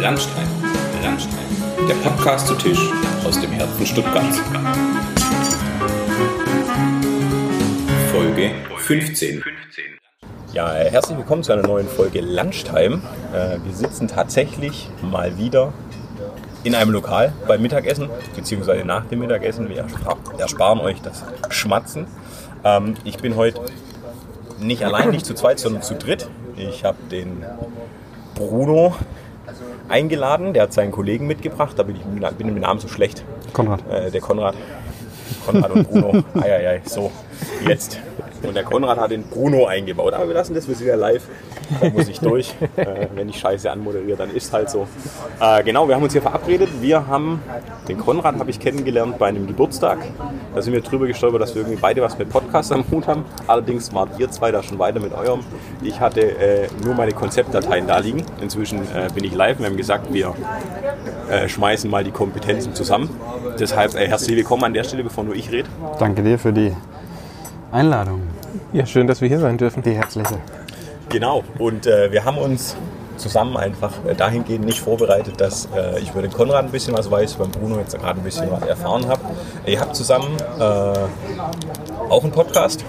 Landstein, Landstein, der Podcast zu Tisch aus dem Herzen Stuttgarts. Folge 15. Ja, herzlich willkommen zu einer neuen Folge Lunchtime. Äh, wir sitzen tatsächlich mal wieder in einem Lokal beim Mittagessen, beziehungsweise nach dem Mittagessen. Wir ersparen euch das Schmatzen. Ähm, ich bin heute nicht allein, nicht zu zweit, sondern zu dritt. Ich habe den Bruno eingeladen, der hat seinen Kollegen mitgebracht, da bin ich bin mit dem Namen so schlecht. Konrad. Äh, der Konrad. Konrad und Bruno. Eieiei, so, jetzt. Und der Konrad hat den Bruno eingebaut. Aber wir lassen das, wir sind ja live. Da muss ich durch. Äh, wenn ich Scheiße anmoderiere, dann ist halt so. Äh, genau, wir haben uns hier verabredet. Wir haben, den Konrad habe ich kennengelernt bei einem Geburtstag. Da sind wir drüber gestolpert, dass wir irgendwie beide was mit Podcast am Hut haben. Allerdings wart ihr zwei da schon weiter mit eurem. Ich hatte äh, nur meine Konzeptdateien da liegen. Inzwischen äh, bin ich live. Wir haben gesagt, wir äh, schmeißen mal die Kompetenzen zusammen. Deshalb äh, herzlich willkommen an der Stelle, bevor nur ich rede. Danke dir für die Einladung. Ja, schön, dass wir hier sein dürfen. Die herzliche. Genau, und äh, wir haben uns zusammen einfach äh, dahingehend nicht vorbereitet, dass äh, ich über den Konrad ein bisschen was weiß, beim Bruno jetzt gerade ein bisschen was erfahren habe. Ihr habt zusammen äh, auch einen Podcast,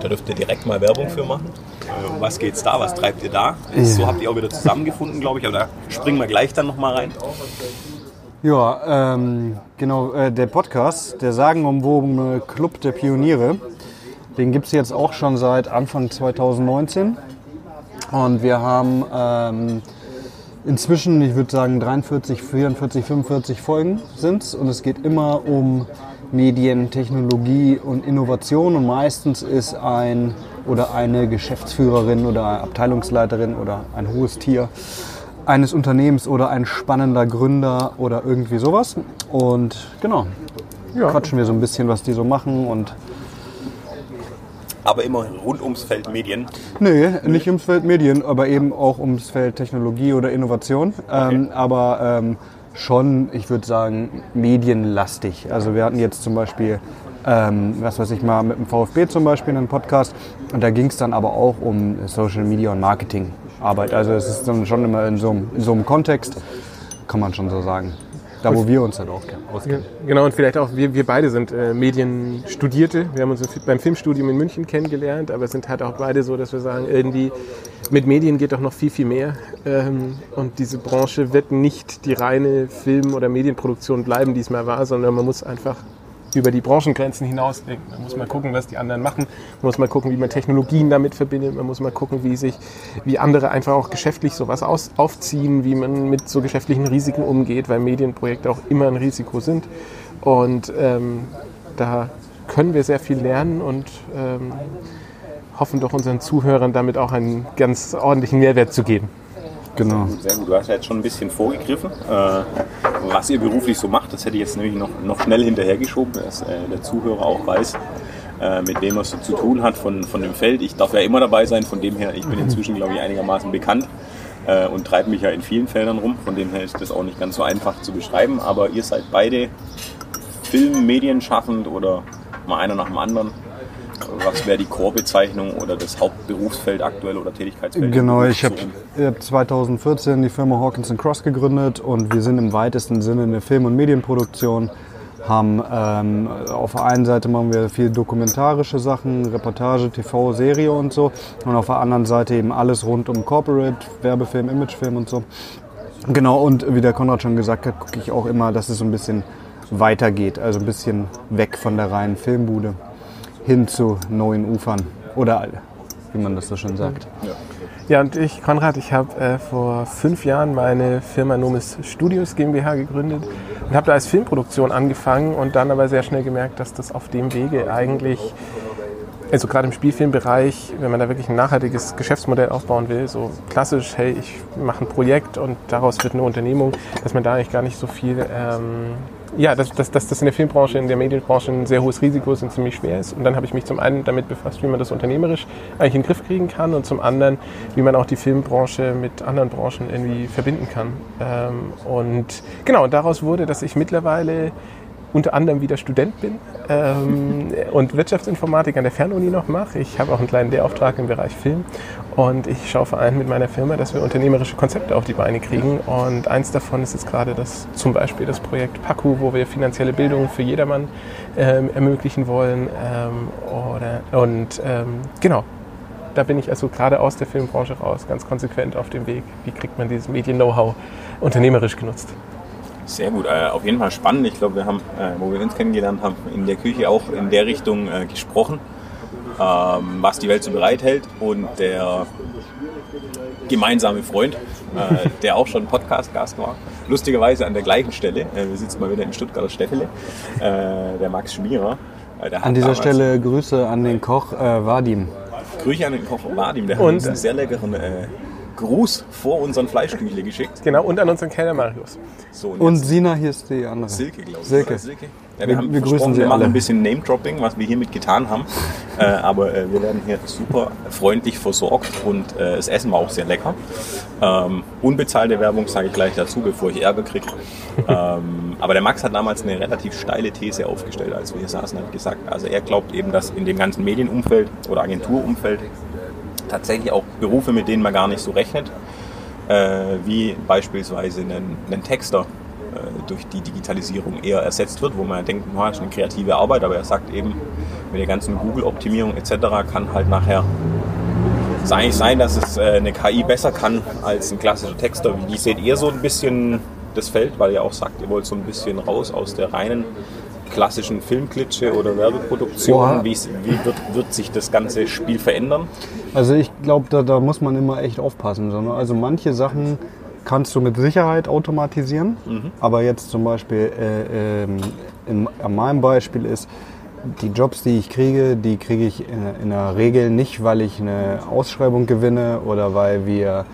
da dürft ihr direkt mal Werbung für machen. Äh, was geht's da? Was treibt ihr da? Ja. So habt ihr auch wieder zusammengefunden, glaube ich, aber da springen wir gleich dann nochmal rein. Ja, ähm, genau, äh, der Podcast, der sagenumwobene Club der Pioniere, den gibt es jetzt auch schon seit Anfang 2019. Und wir haben ähm, inzwischen, ich würde sagen, 43, 44, 45 Folgen sind es. Und es geht immer um Medien, Technologie und Innovation. Und meistens ist ein oder eine Geschäftsführerin oder Abteilungsleiterin oder ein hohes Tier eines Unternehmens oder ein spannender Gründer oder irgendwie sowas. Und genau, Ja. quatschen wir so ein bisschen, was die so machen und Aber immer rund ums Feld Medien. Nee, nicht ums Feld Medien, aber eben auch ums Feld Technologie oder Innovation. Ähm, aber ähm, schon, ich würde sagen, medienlastig. Also wir hatten jetzt zum Beispiel, ähm, was weiß ich mal, mit dem VfB zum Beispiel einen Podcast. Und da ging es dann aber auch um Social Media und Marketingarbeit. Also es ist dann schon immer in so, einem, in so einem Kontext, kann man schon so sagen. Da, wo wir uns halt auch auskennen. Genau, und vielleicht auch, wir, wir beide sind äh, Medienstudierte. Wir haben uns beim Filmstudium in München kennengelernt, aber sind halt auch beide so, dass wir sagen, irgendwie mit Medien geht doch noch viel, viel mehr. Ähm, und diese Branche wird nicht die reine Film- oder Medienproduktion bleiben, die es mal war, sondern man muss einfach über die Branchengrenzen hinausdenken. Man muss mal gucken, was die anderen machen. Man muss mal gucken, wie man Technologien damit verbindet. Man muss mal gucken, wie sich, wie andere einfach auch geschäftlich sowas aus, aufziehen, wie man mit so geschäftlichen Risiken umgeht, weil Medienprojekte auch immer ein Risiko sind. Und ähm, da können wir sehr viel lernen und ähm, hoffen doch unseren Zuhörern damit auch einen ganz ordentlichen Mehrwert zu geben. Genau. Sehr gut, du hast ja jetzt schon ein bisschen vorgegriffen, äh, was ihr beruflich so macht. Das hätte ich jetzt nämlich noch, noch schnell hinterhergeschoben, dass äh, der Zuhörer auch weiß, äh, mit wem er es so zu tun hat von, von dem Feld. Ich darf ja immer dabei sein, von dem her, ich bin inzwischen, glaube ich, einigermaßen bekannt äh, und treibe mich ja in vielen Feldern rum. Von dem her ist das auch nicht ganz so einfach zu beschreiben. Aber ihr seid beide Film-, Medienschaffend oder mal einer nach dem anderen. Was wäre die Core-Bezeichnung oder das Hauptberufsfeld aktuell oder Tätigkeitsfeld? Genau, ich habe hab 2014 die Firma Hawkins Cross gegründet und wir sind im weitesten Sinne eine Film- und Medienproduktion. Haben ähm, auf der einen Seite machen wir viel dokumentarische Sachen, Reportage, TV, Serie und so. Und auf der anderen Seite eben alles rund um Corporate, Werbefilm, Imagefilm und so. Genau, und wie der Konrad schon gesagt hat, gucke ich auch immer, dass es so ein bisschen weitergeht. Also ein bisschen weg von der reinen Filmbude hin zu neuen Ufern. Oder wie man das so schön sagt. Ja, und ich, Konrad, ich habe äh, vor fünf Jahren meine Firma Nomis Studios GmbH gegründet und habe da als Filmproduktion angefangen und dann aber sehr schnell gemerkt, dass das auf dem Wege eigentlich, also gerade im Spielfilmbereich, wenn man da wirklich ein nachhaltiges Geschäftsmodell aufbauen will, so klassisch, hey, ich mache ein Projekt und daraus wird eine Unternehmung, dass man da eigentlich gar nicht so viel ähm, ja, dass, dass, dass das in der Filmbranche, in der Medienbranche ein sehr hohes Risiko ist und ziemlich schwer ist. Und dann habe ich mich zum einen damit befasst, wie man das unternehmerisch eigentlich in den Griff kriegen kann und zum anderen, wie man auch die Filmbranche mit anderen Branchen irgendwie verbinden kann. Ähm, und genau, daraus wurde, dass ich mittlerweile unter anderem wieder Student bin ähm, und Wirtschaftsinformatik an der Fernuni noch mache. Ich habe auch einen kleinen Lehrauftrag im Bereich Film Und ich schaue vor allem mit meiner Firma, dass wir unternehmerische Konzepte auf die Beine kriegen. Und eins davon ist jetzt gerade das, zum Beispiel das Projekt PAKU, wo wir finanzielle Bildung für jedermann ähm, ermöglichen wollen. Ähm, oder, und ähm, genau, da bin ich also gerade aus der Filmbranche raus, ganz konsequent auf dem Weg. Wie kriegt man dieses Medien-Know-how unternehmerisch genutzt? Sehr gut, äh, auf jeden Fall spannend. Ich glaube, wir haben, äh, wo wir uns kennengelernt haben, in der Küche auch in der Richtung äh, gesprochen ähm, was die Welt so bereithält. Und der gemeinsame Freund, äh, der auch schon Podcast-Gast war, lustigerweise an der gleichen Stelle, äh, wir sitzen mal wieder in Stuttgarter Steffele, äh, der Max Schmierer. Äh, an dieser Stelle Grüße an den Koch äh, Vadim. Grüße an den Koch Vadim, der hat uns einen sehr leckeren äh, Gruß vor unseren Fleischküchle geschickt. Genau, und an unseren Kellner Marius. So, und, und Sina, hier ist die andere. Silke, glaube ich. Silke. Silke. Ja, wir, wir, wir grüßen Sie wir machen alle. ein bisschen Name-Dropping, was wir hiermit getan haben. äh, aber äh, wir werden hier super freundlich versorgt und äh, das Essen war auch sehr lecker. Ähm, unbezahlte Werbung sage ich gleich dazu, bevor ich Ärger kriege. ähm, aber der Max hat damals eine relativ steile These aufgestellt, als wir hier saßen, hat gesagt, also er glaubt eben, dass in dem ganzen Medienumfeld oder Agenturumfeld tatsächlich auch Berufe, mit denen man gar nicht so rechnet, äh, wie beispielsweise einen, einen Texter durch die Digitalisierung eher ersetzt wird, wo man denkt, das ist eine kreative Arbeit, aber er sagt eben, mit der ganzen Google-Optimierung etc. kann halt nachher es eigentlich sein, dass es äh, eine KI besser kann als ein klassischer Texter. Wie seht ihr so ein bisschen das Feld, weil ihr auch sagt, ihr wollt so ein bisschen raus aus der reinen klassischen Filmklitsche oder Werbeproduktion? Wie, wie wird, wird, sich das ganze Spiel verändern? Also ich glaube, da, da, muss man immer echt aufpassen. Also manche Sachen kannst du mit Sicherheit automatisieren, mhm. aber jetzt zum Beispiel äh, ähm, in, in meinem Beispiel ist, die Jobs, die ich kriege, die kriege ich in, in der Regel nicht, weil ich eine Ausschreibung gewinne oder weil wir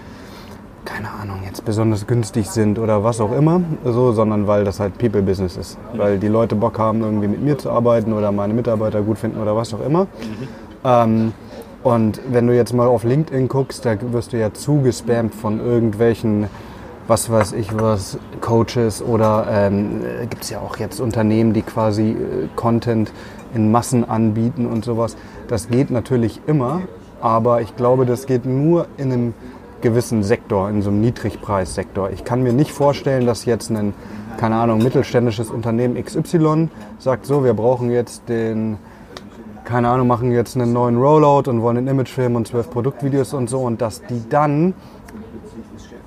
keine Ahnung, jetzt besonders günstig sind oder was auch immer, so, sondern weil das halt People-Business ist. Mhm. Weil die Leute Bock haben, irgendwie mit mir zu arbeiten oder meine Mitarbeiter gut finden oder was auch immer. Mhm. Ähm, und wenn du jetzt mal auf LinkedIn guckst, da wirst du ja zugespammt von irgendwelchen, was weiß ich was, Coaches oder ähm, gibt es ja auch jetzt Unternehmen, die quasi äh, Content in Massen anbieten und sowas. Das geht natürlich immer, aber ich glaube, das geht nur in einem gewissen Sektor, in so einem Niedrigpreissektor. Ich kann mir nicht vorstellen, dass jetzt ein, keine Ahnung, mittelständisches Unternehmen XY sagt, so, wir brauchen jetzt den, keine Ahnung, machen jetzt einen neuen Rollout und wollen einen Imagefilm und zwölf Produktvideos und so und dass die dann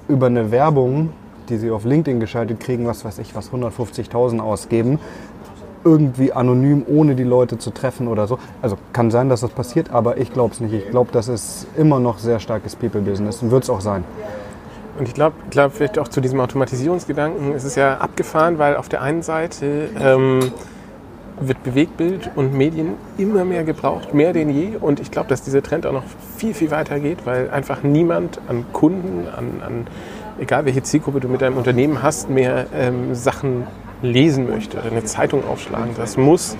über eine Werbung, die sie auf LinkedIn geschaltet kriegen, was weiß ich, was 150.000 ausgeben, irgendwie anonym, ohne die Leute zu treffen oder so. Also kann sein, dass das passiert, aber ich glaube es nicht. Ich glaube, das ist immer noch sehr starkes People-Business und wird es auch sein. Und ich glaube, glaub, vielleicht auch zu diesem Automatisierungsgedanken ist es ja abgefahren, weil auf der einen Seite ähm, wird Bewegtbild und Medien immer mehr gebraucht, mehr denn je. Und ich glaube, dass dieser Trend auch noch viel, viel weiter geht, weil einfach niemand an Kunden, an, an egal welche Zielgruppe du mit deinem Unternehmen hast, mehr ähm, Sachen lesen möchte oder eine Zeitung aufschlagen. Das muss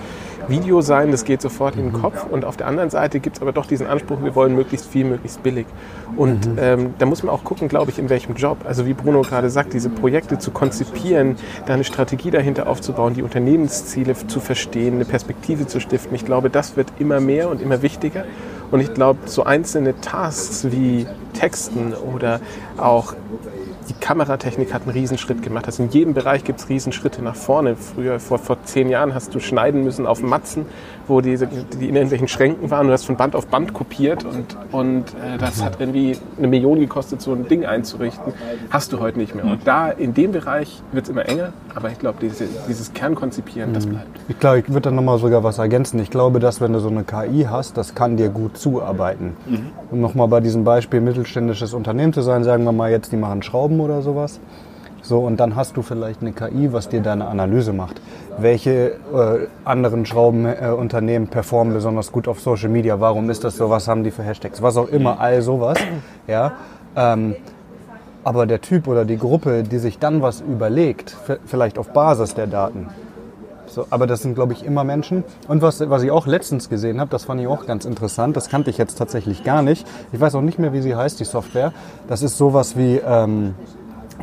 Video sein, das geht sofort in den Kopf. Und auf der anderen Seite gibt es aber doch diesen Anspruch, wir wollen möglichst viel, möglichst billig. Und mhm. ähm, da muss man auch gucken, glaube ich, in welchem Job. Also wie Bruno gerade sagt, diese Projekte zu konzipieren, da eine Strategie dahinter aufzubauen, die Unternehmensziele zu verstehen, eine Perspektive zu stiften. Ich glaube, das wird immer mehr und immer wichtiger. Und ich glaube, so einzelne Tasks wie Texten oder auch die Kameratechnik hat einen Riesenschritt gemacht. Also in jedem Bereich gibt es Riesenschritte nach vorne. Früher, vor, vor zehn Jahren, hast du schneiden müssen auf Matzen, wo die, die in irgendwelchen Schränken waren. Du hast von Band auf Band kopiert und, und äh, das hat irgendwie eine Million gekostet, so ein Ding einzurichten. Hast du heute nicht mehr. Und da, in dem Bereich wird es immer enger, aber ich glaube, diese, dieses Kernkonzipieren, das mhm. bleibt. Ich glaube, ich würde da nochmal sogar was ergänzen. Ich glaube, dass wenn du so eine KI hast, das kann dir gut zuarbeiten. Mhm. Um nochmal bei diesem Beispiel mittelständisches Unternehmen zu sein, sagen wir mal jetzt, die machen Schrauben oder sowas. So, und dann hast du vielleicht eine KI, was dir deine Analyse macht. Welche äh, anderen Schraubenunternehmen äh, performen besonders gut auf Social Media? Warum ist das so? Was haben die für Hashtags? Was auch immer, all sowas. Ja, ähm, aber der Typ oder die Gruppe, die sich dann was überlegt, vielleicht auf Basis der Daten, so, aber das sind, glaube ich, immer Menschen. Und was, was ich auch letztens gesehen habe, das fand ich auch ganz interessant, das kannte ich jetzt tatsächlich gar nicht. Ich weiß auch nicht mehr, wie sie heißt, die Software. Das ist sowas wie, ähm,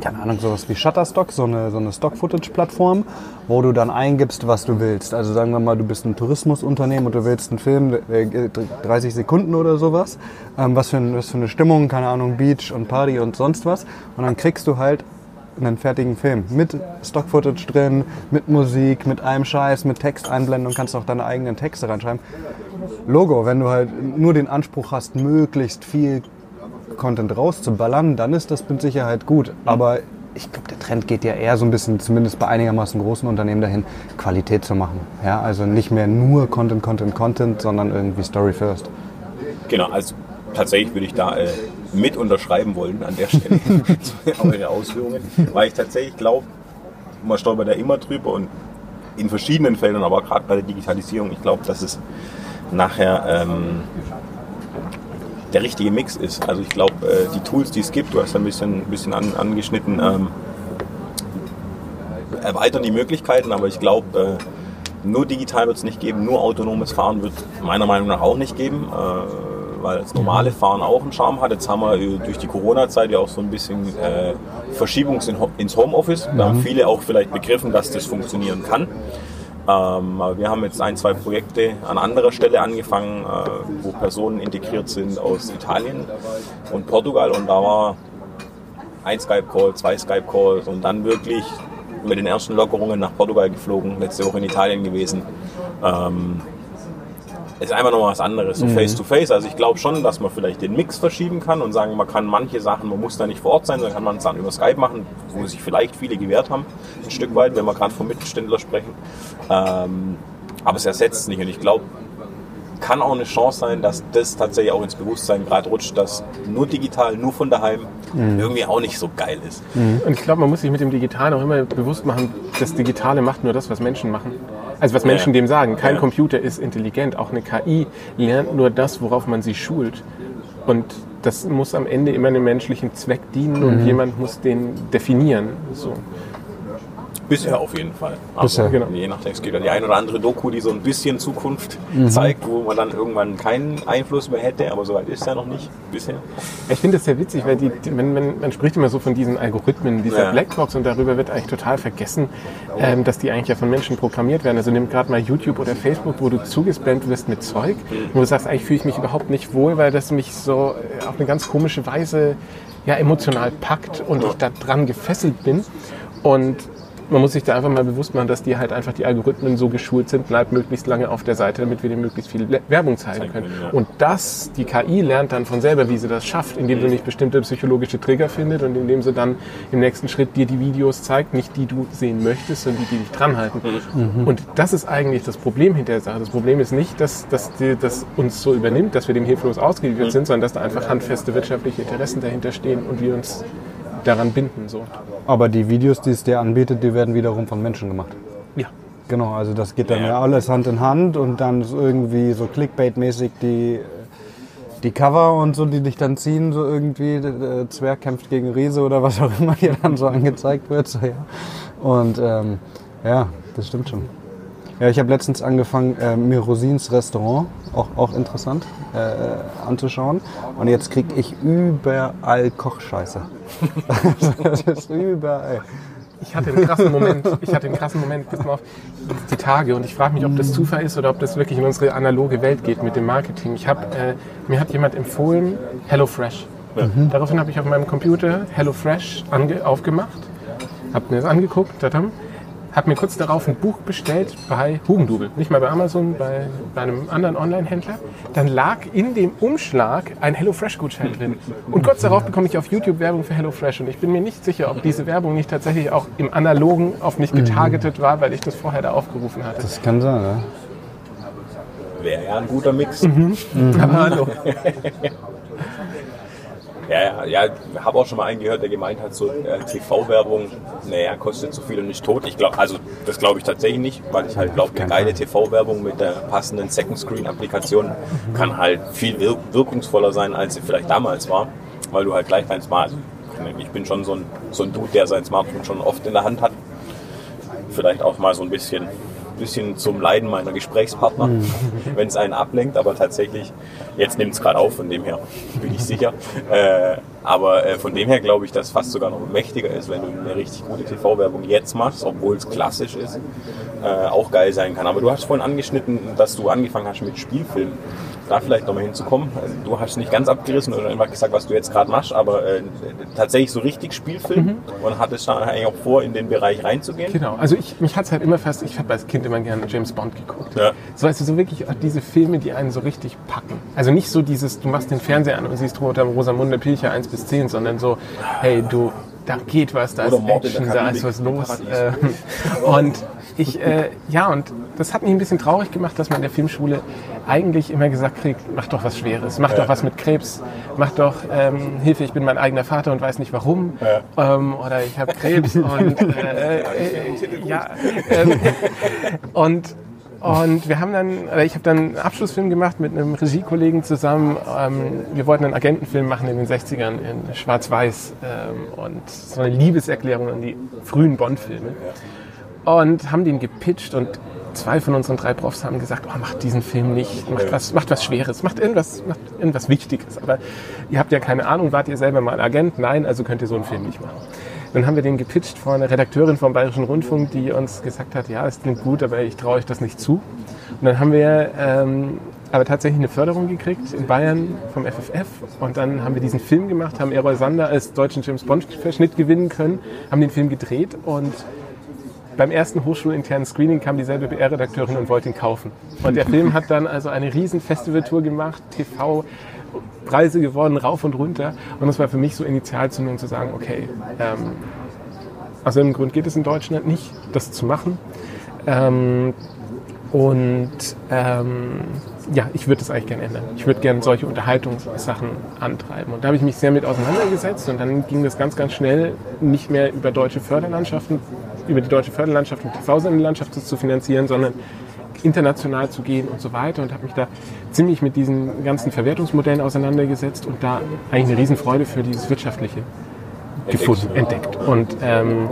keine Ahnung, sowas wie Shutterstock, so eine, so eine Stock-Footage-Plattform, wo du dann eingibst, was du willst. Also sagen wir mal, du bist ein Tourismusunternehmen und du willst einen Film, äh, 30 Sekunden oder sowas, ähm, was, für ein, was für eine Stimmung, keine Ahnung, Beach und Party und sonst was. Und dann kriegst du halt einen fertigen Film mit Stock-Footage drin, mit Musik, mit allem Scheiß, mit Texteinblendung, kannst auch deine eigenen Texte reinschreiben. Logo, wenn du halt nur den Anspruch hast, möglichst viel Content rauszuballern, dann ist das mit Sicherheit gut. Aber ich glaube, der Trend geht ja eher so ein bisschen, zumindest bei einigermaßen großen Unternehmen dahin, Qualität zu machen. Ja, also nicht mehr nur Content, Content, Content, sondern irgendwie Story first. Genau, also tatsächlich würde ich da äh, mit unterschreiben wollen an der Stelle eure Ausführungen, weil ich tatsächlich glaube, man stolpert ja immer drüber und in verschiedenen Feldern, aber gerade bei der Digitalisierung, ich glaube, dass es nachher ähm, der richtige Mix ist. Also ich glaube, äh, die Tools, die es gibt, du hast ein bisschen, ein bisschen an, angeschnitten, ähm, erweitern die Möglichkeiten, aber ich glaube, äh, nur digital wird es nicht geben, nur autonomes Fahren wird meiner Meinung nach auch nicht geben. Äh, weil das normale Fahren auch einen Charme hat. Jetzt haben wir durch die Corona-Zeit ja auch so ein bisschen äh, Verschiebung ins Homeoffice. Da haben viele auch vielleicht begriffen, dass das funktionieren kann. Ähm, wir haben jetzt ein, zwei Projekte an anderer Stelle angefangen, äh, wo Personen integriert sind aus Italien und Portugal und da war ein Skype-Call, zwei Skype-Calls und dann wirklich mit den ersten Lockerungen nach Portugal geflogen, letzte Woche in Italien gewesen. Ähm, ist einfach noch was anderes, so mhm. face to face. Also ich glaube schon, dass man vielleicht den Mix verschieben kann und sagen, man kann manche Sachen, man muss da nicht vor Ort sein, sondern kann man es dann über Skype machen, wo sich vielleicht viele gewehrt haben, ein Stück weit, wenn wir gerade vom Mittelständler sprechen. Ähm, aber es ersetzt es nicht und ich glaube, kann auch eine Chance sein, dass das tatsächlich auch ins Bewusstsein gerade rutscht, dass nur digital, nur von daheim mhm. irgendwie auch nicht so geil ist. Mhm. Und ich glaube, man muss sich mit dem Digitalen auch immer bewusst machen, das Digitale macht nur das, was Menschen machen. Also was Menschen ja. dem sagen. Kein ja. Computer ist intelligent. Auch eine KI lernt nur das, worauf man sie schult. Und das muss am Ende immer einem menschlichen Zweck dienen mhm. und jemand muss den definieren. So. Bisher auf jeden Fall. Also, Bisher. Genau. Je nachdem, es gibt ja die eine oder andere Doku, die so ein bisschen Zukunft mhm. zeigt, wo man dann irgendwann keinen Einfluss mehr hätte, aber soweit ist ja noch nicht bisher. Ich finde das sehr witzig, weil die, die, man, man, man, spricht immer so von diesen Algorithmen, dieser ja. Blackbox und darüber wird eigentlich total vergessen, ähm, dass die eigentlich ja von Menschen programmiert werden. Also nimm gerade mal YouTube oder Facebook, wo du zugespammt wirst mit Zeug, wo du sagst, eigentlich fühle ich mich überhaupt nicht wohl, weil das mich so äh, auf eine ganz komische Weise ja, emotional packt und ich da dran gefesselt bin. Und man muss sich da einfach mal bewusst machen, dass die halt einfach die Algorithmen so geschult sind, bleibt möglichst lange auf der Seite, damit wir dir möglichst viel Werbung zeigen können. Und das, die KI lernt dann von selber, wie sie das schafft, indem sie nicht bestimmte psychologische Trigger findet und indem sie dann im nächsten Schritt dir die Videos zeigt, nicht die du sehen möchtest, sondern die, die dich dranhalten. Mhm. Und das ist eigentlich das Problem hinter der Sache. Das Problem ist nicht, dass, dass die, das uns so übernimmt, dass wir dem hilflos ausgeliefert mhm. sind, sondern dass da einfach handfeste wirtschaftliche Interessen dahinter stehen und wir uns daran binden. So. Aber die Videos, die es dir anbietet, die werden wiederum von Menschen gemacht. Ja. Genau, also das geht dann ja, ja alles Hand in Hand und dann irgendwie so Clickbait-mäßig die, die Cover und so, die dich dann ziehen, so irgendwie, der Zwerg kämpft gegen Riese oder was auch immer hier dann so angezeigt wird. So, ja. Und ähm, ja, das stimmt schon. Ja, ich habe letztens angefangen, äh, mir Rosins Restaurant, auch, auch interessant, äh, anzuschauen. Und jetzt kriege ich überall Kochscheiße. das ist überall. Ich hatte einen krassen Moment, ich hatte einen krassen Moment, bis auf die Tage und ich frage mich, ob das Zufall ist oder ob das wirklich in unsere analoge Welt geht mit dem Marketing. Ich hab, äh, mir hat jemand empfohlen HelloFresh. Mhm. Daraufhin habe ich auf meinem Computer HelloFresh aufgemacht, habe mir das angeguckt, tadam, habe mir kurz darauf ein Buch bestellt bei Hugendubel, nicht mal bei Amazon, bei, bei einem anderen Online-Händler. Dann lag in dem Umschlag ein HelloFresh-Gutschein drin. Und kurz darauf bekomme ich auf YouTube Werbung für HelloFresh. Und ich bin mir nicht sicher, ob diese Werbung nicht tatsächlich auch im Analogen auf mich getargetet war, weil ich das vorher da aufgerufen hatte. Das kann sein, ja. Wäre ja ein guter Mix. Mhm. Mhm. Aber hallo. Ja, ja, ja habe auch schon mal einen gehört, der gemeint hat, so äh, TV-Werbung, naja, kostet so viel und nicht tot. Ich glaube, also das glaube ich tatsächlich nicht, weil ich halt glaube, eine geile TV-Werbung mit der passenden Second-Screen-Applikation kann halt viel wir wirkungsvoller sein, als sie vielleicht damals war, weil du halt gleich dein Smart, also ich bin schon so ein, so ein Dude, der sein Smartphone schon oft in der Hand hat, vielleicht auch mal so ein bisschen bisschen zum Leiden meiner Gesprächspartner, mhm. wenn es einen ablenkt, aber tatsächlich, jetzt nimmt es gerade auf, von dem her bin ich sicher. Äh, Aber äh, von dem her glaube ich, dass es fast sogar noch mächtiger ist, wenn du eine richtig gute TV-Werbung jetzt machst, obwohl es klassisch ist, äh, auch geil sein kann. Aber du hast vorhin angeschnitten, dass du angefangen hast mit Spielfilmen da vielleicht nochmal hinzukommen. Du hast nicht ganz abgerissen oder einfach gesagt, was du jetzt gerade machst, aber äh, tatsächlich so richtig Spielfilm mhm. und hattest dann eigentlich auch vor, in den Bereich reinzugehen. Genau, also ich, mich hat es halt immer fast, ich habe als Kind immer gerne James Bond geguckt. Ja. So, weißt du, so wirklich diese Filme, die einen so richtig packen. Also nicht so dieses, du machst den Fernseher an und siehst Rosamunde Pilcher 1 bis 10, sondern so, hey, du, da geht was, da ist Action, da ist was los. Äh, und ich, äh, ja, und das hat mich ein bisschen traurig gemacht, dass man in der Filmschule eigentlich immer gesagt kriegt, mach doch was Schweres, mach ja. doch was mit Krebs, mach doch ähm, Hilfe, ich bin mein eigener Vater und weiß nicht warum, ja. ähm, oder ich habe Krebs und äh, äh, ja, ähm, und und wir haben dann, oder ich habe dann einen Abschlussfilm gemacht mit einem Regiekollegen zusammen. Ähm, wir wollten einen Agentenfilm machen in den 60ern in Schwarz-Weiß ähm, und so eine Liebeserklärung an die frühen Bond-Filme. Und haben den gepitcht und zwei von unseren drei Profs haben gesagt, oh, macht diesen Film nicht, macht was, macht was Schweres, macht irgendwas, macht irgendwas Wichtiges. Aber ihr habt ja keine Ahnung, wart ihr selber mal Agent? Nein, also könnt ihr so einen Film nicht machen. Dann haben wir den gepitcht vor einer Redakteurin vom Bayerischen Rundfunk, die uns gesagt hat, ja, es klingt gut, aber ich traue euch das nicht zu. Und dann haben wir ähm, aber tatsächlich eine Förderung gekriegt in Bayern vom FFF und dann haben wir diesen Film gemacht, haben Errol Sander als deutschen James Bond Verschnitt gewinnen können, haben den Film gedreht und beim ersten hochschulinternen Screening kam dieselbe BR-Redakteurin und wollte ihn kaufen. Und der Film hat dann also eine riesen Festivaltour gemacht, TV, Preise gewonnen, rauf und runter. Und das war für mich so Initialzündung zu sagen, okay, ähm, aus irgendeinem Grund geht es in Deutschland nicht, das zu machen. Ähm, und ähm, ja, ich würde das eigentlich gerne ändern. Ich würde gerne solche Unterhaltungssachen antreiben. Und da habe ich mich sehr mit auseinandergesetzt und dann ging das ganz, ganz schnell nicht mehr über deutsche Förderlandschaften, über die deutsche Förderlandschaft und TV-Sendelandschaft zu finanzieren, sondern international zu gehen und so weiter und habe mich da ziemlich mit diesen ganzen Verwertungsmodellen auseinandergesetzt und da eigentlich eine Riesenfreude für dieses Wirtschaftliche gefunden, entdeckt. Und ähm,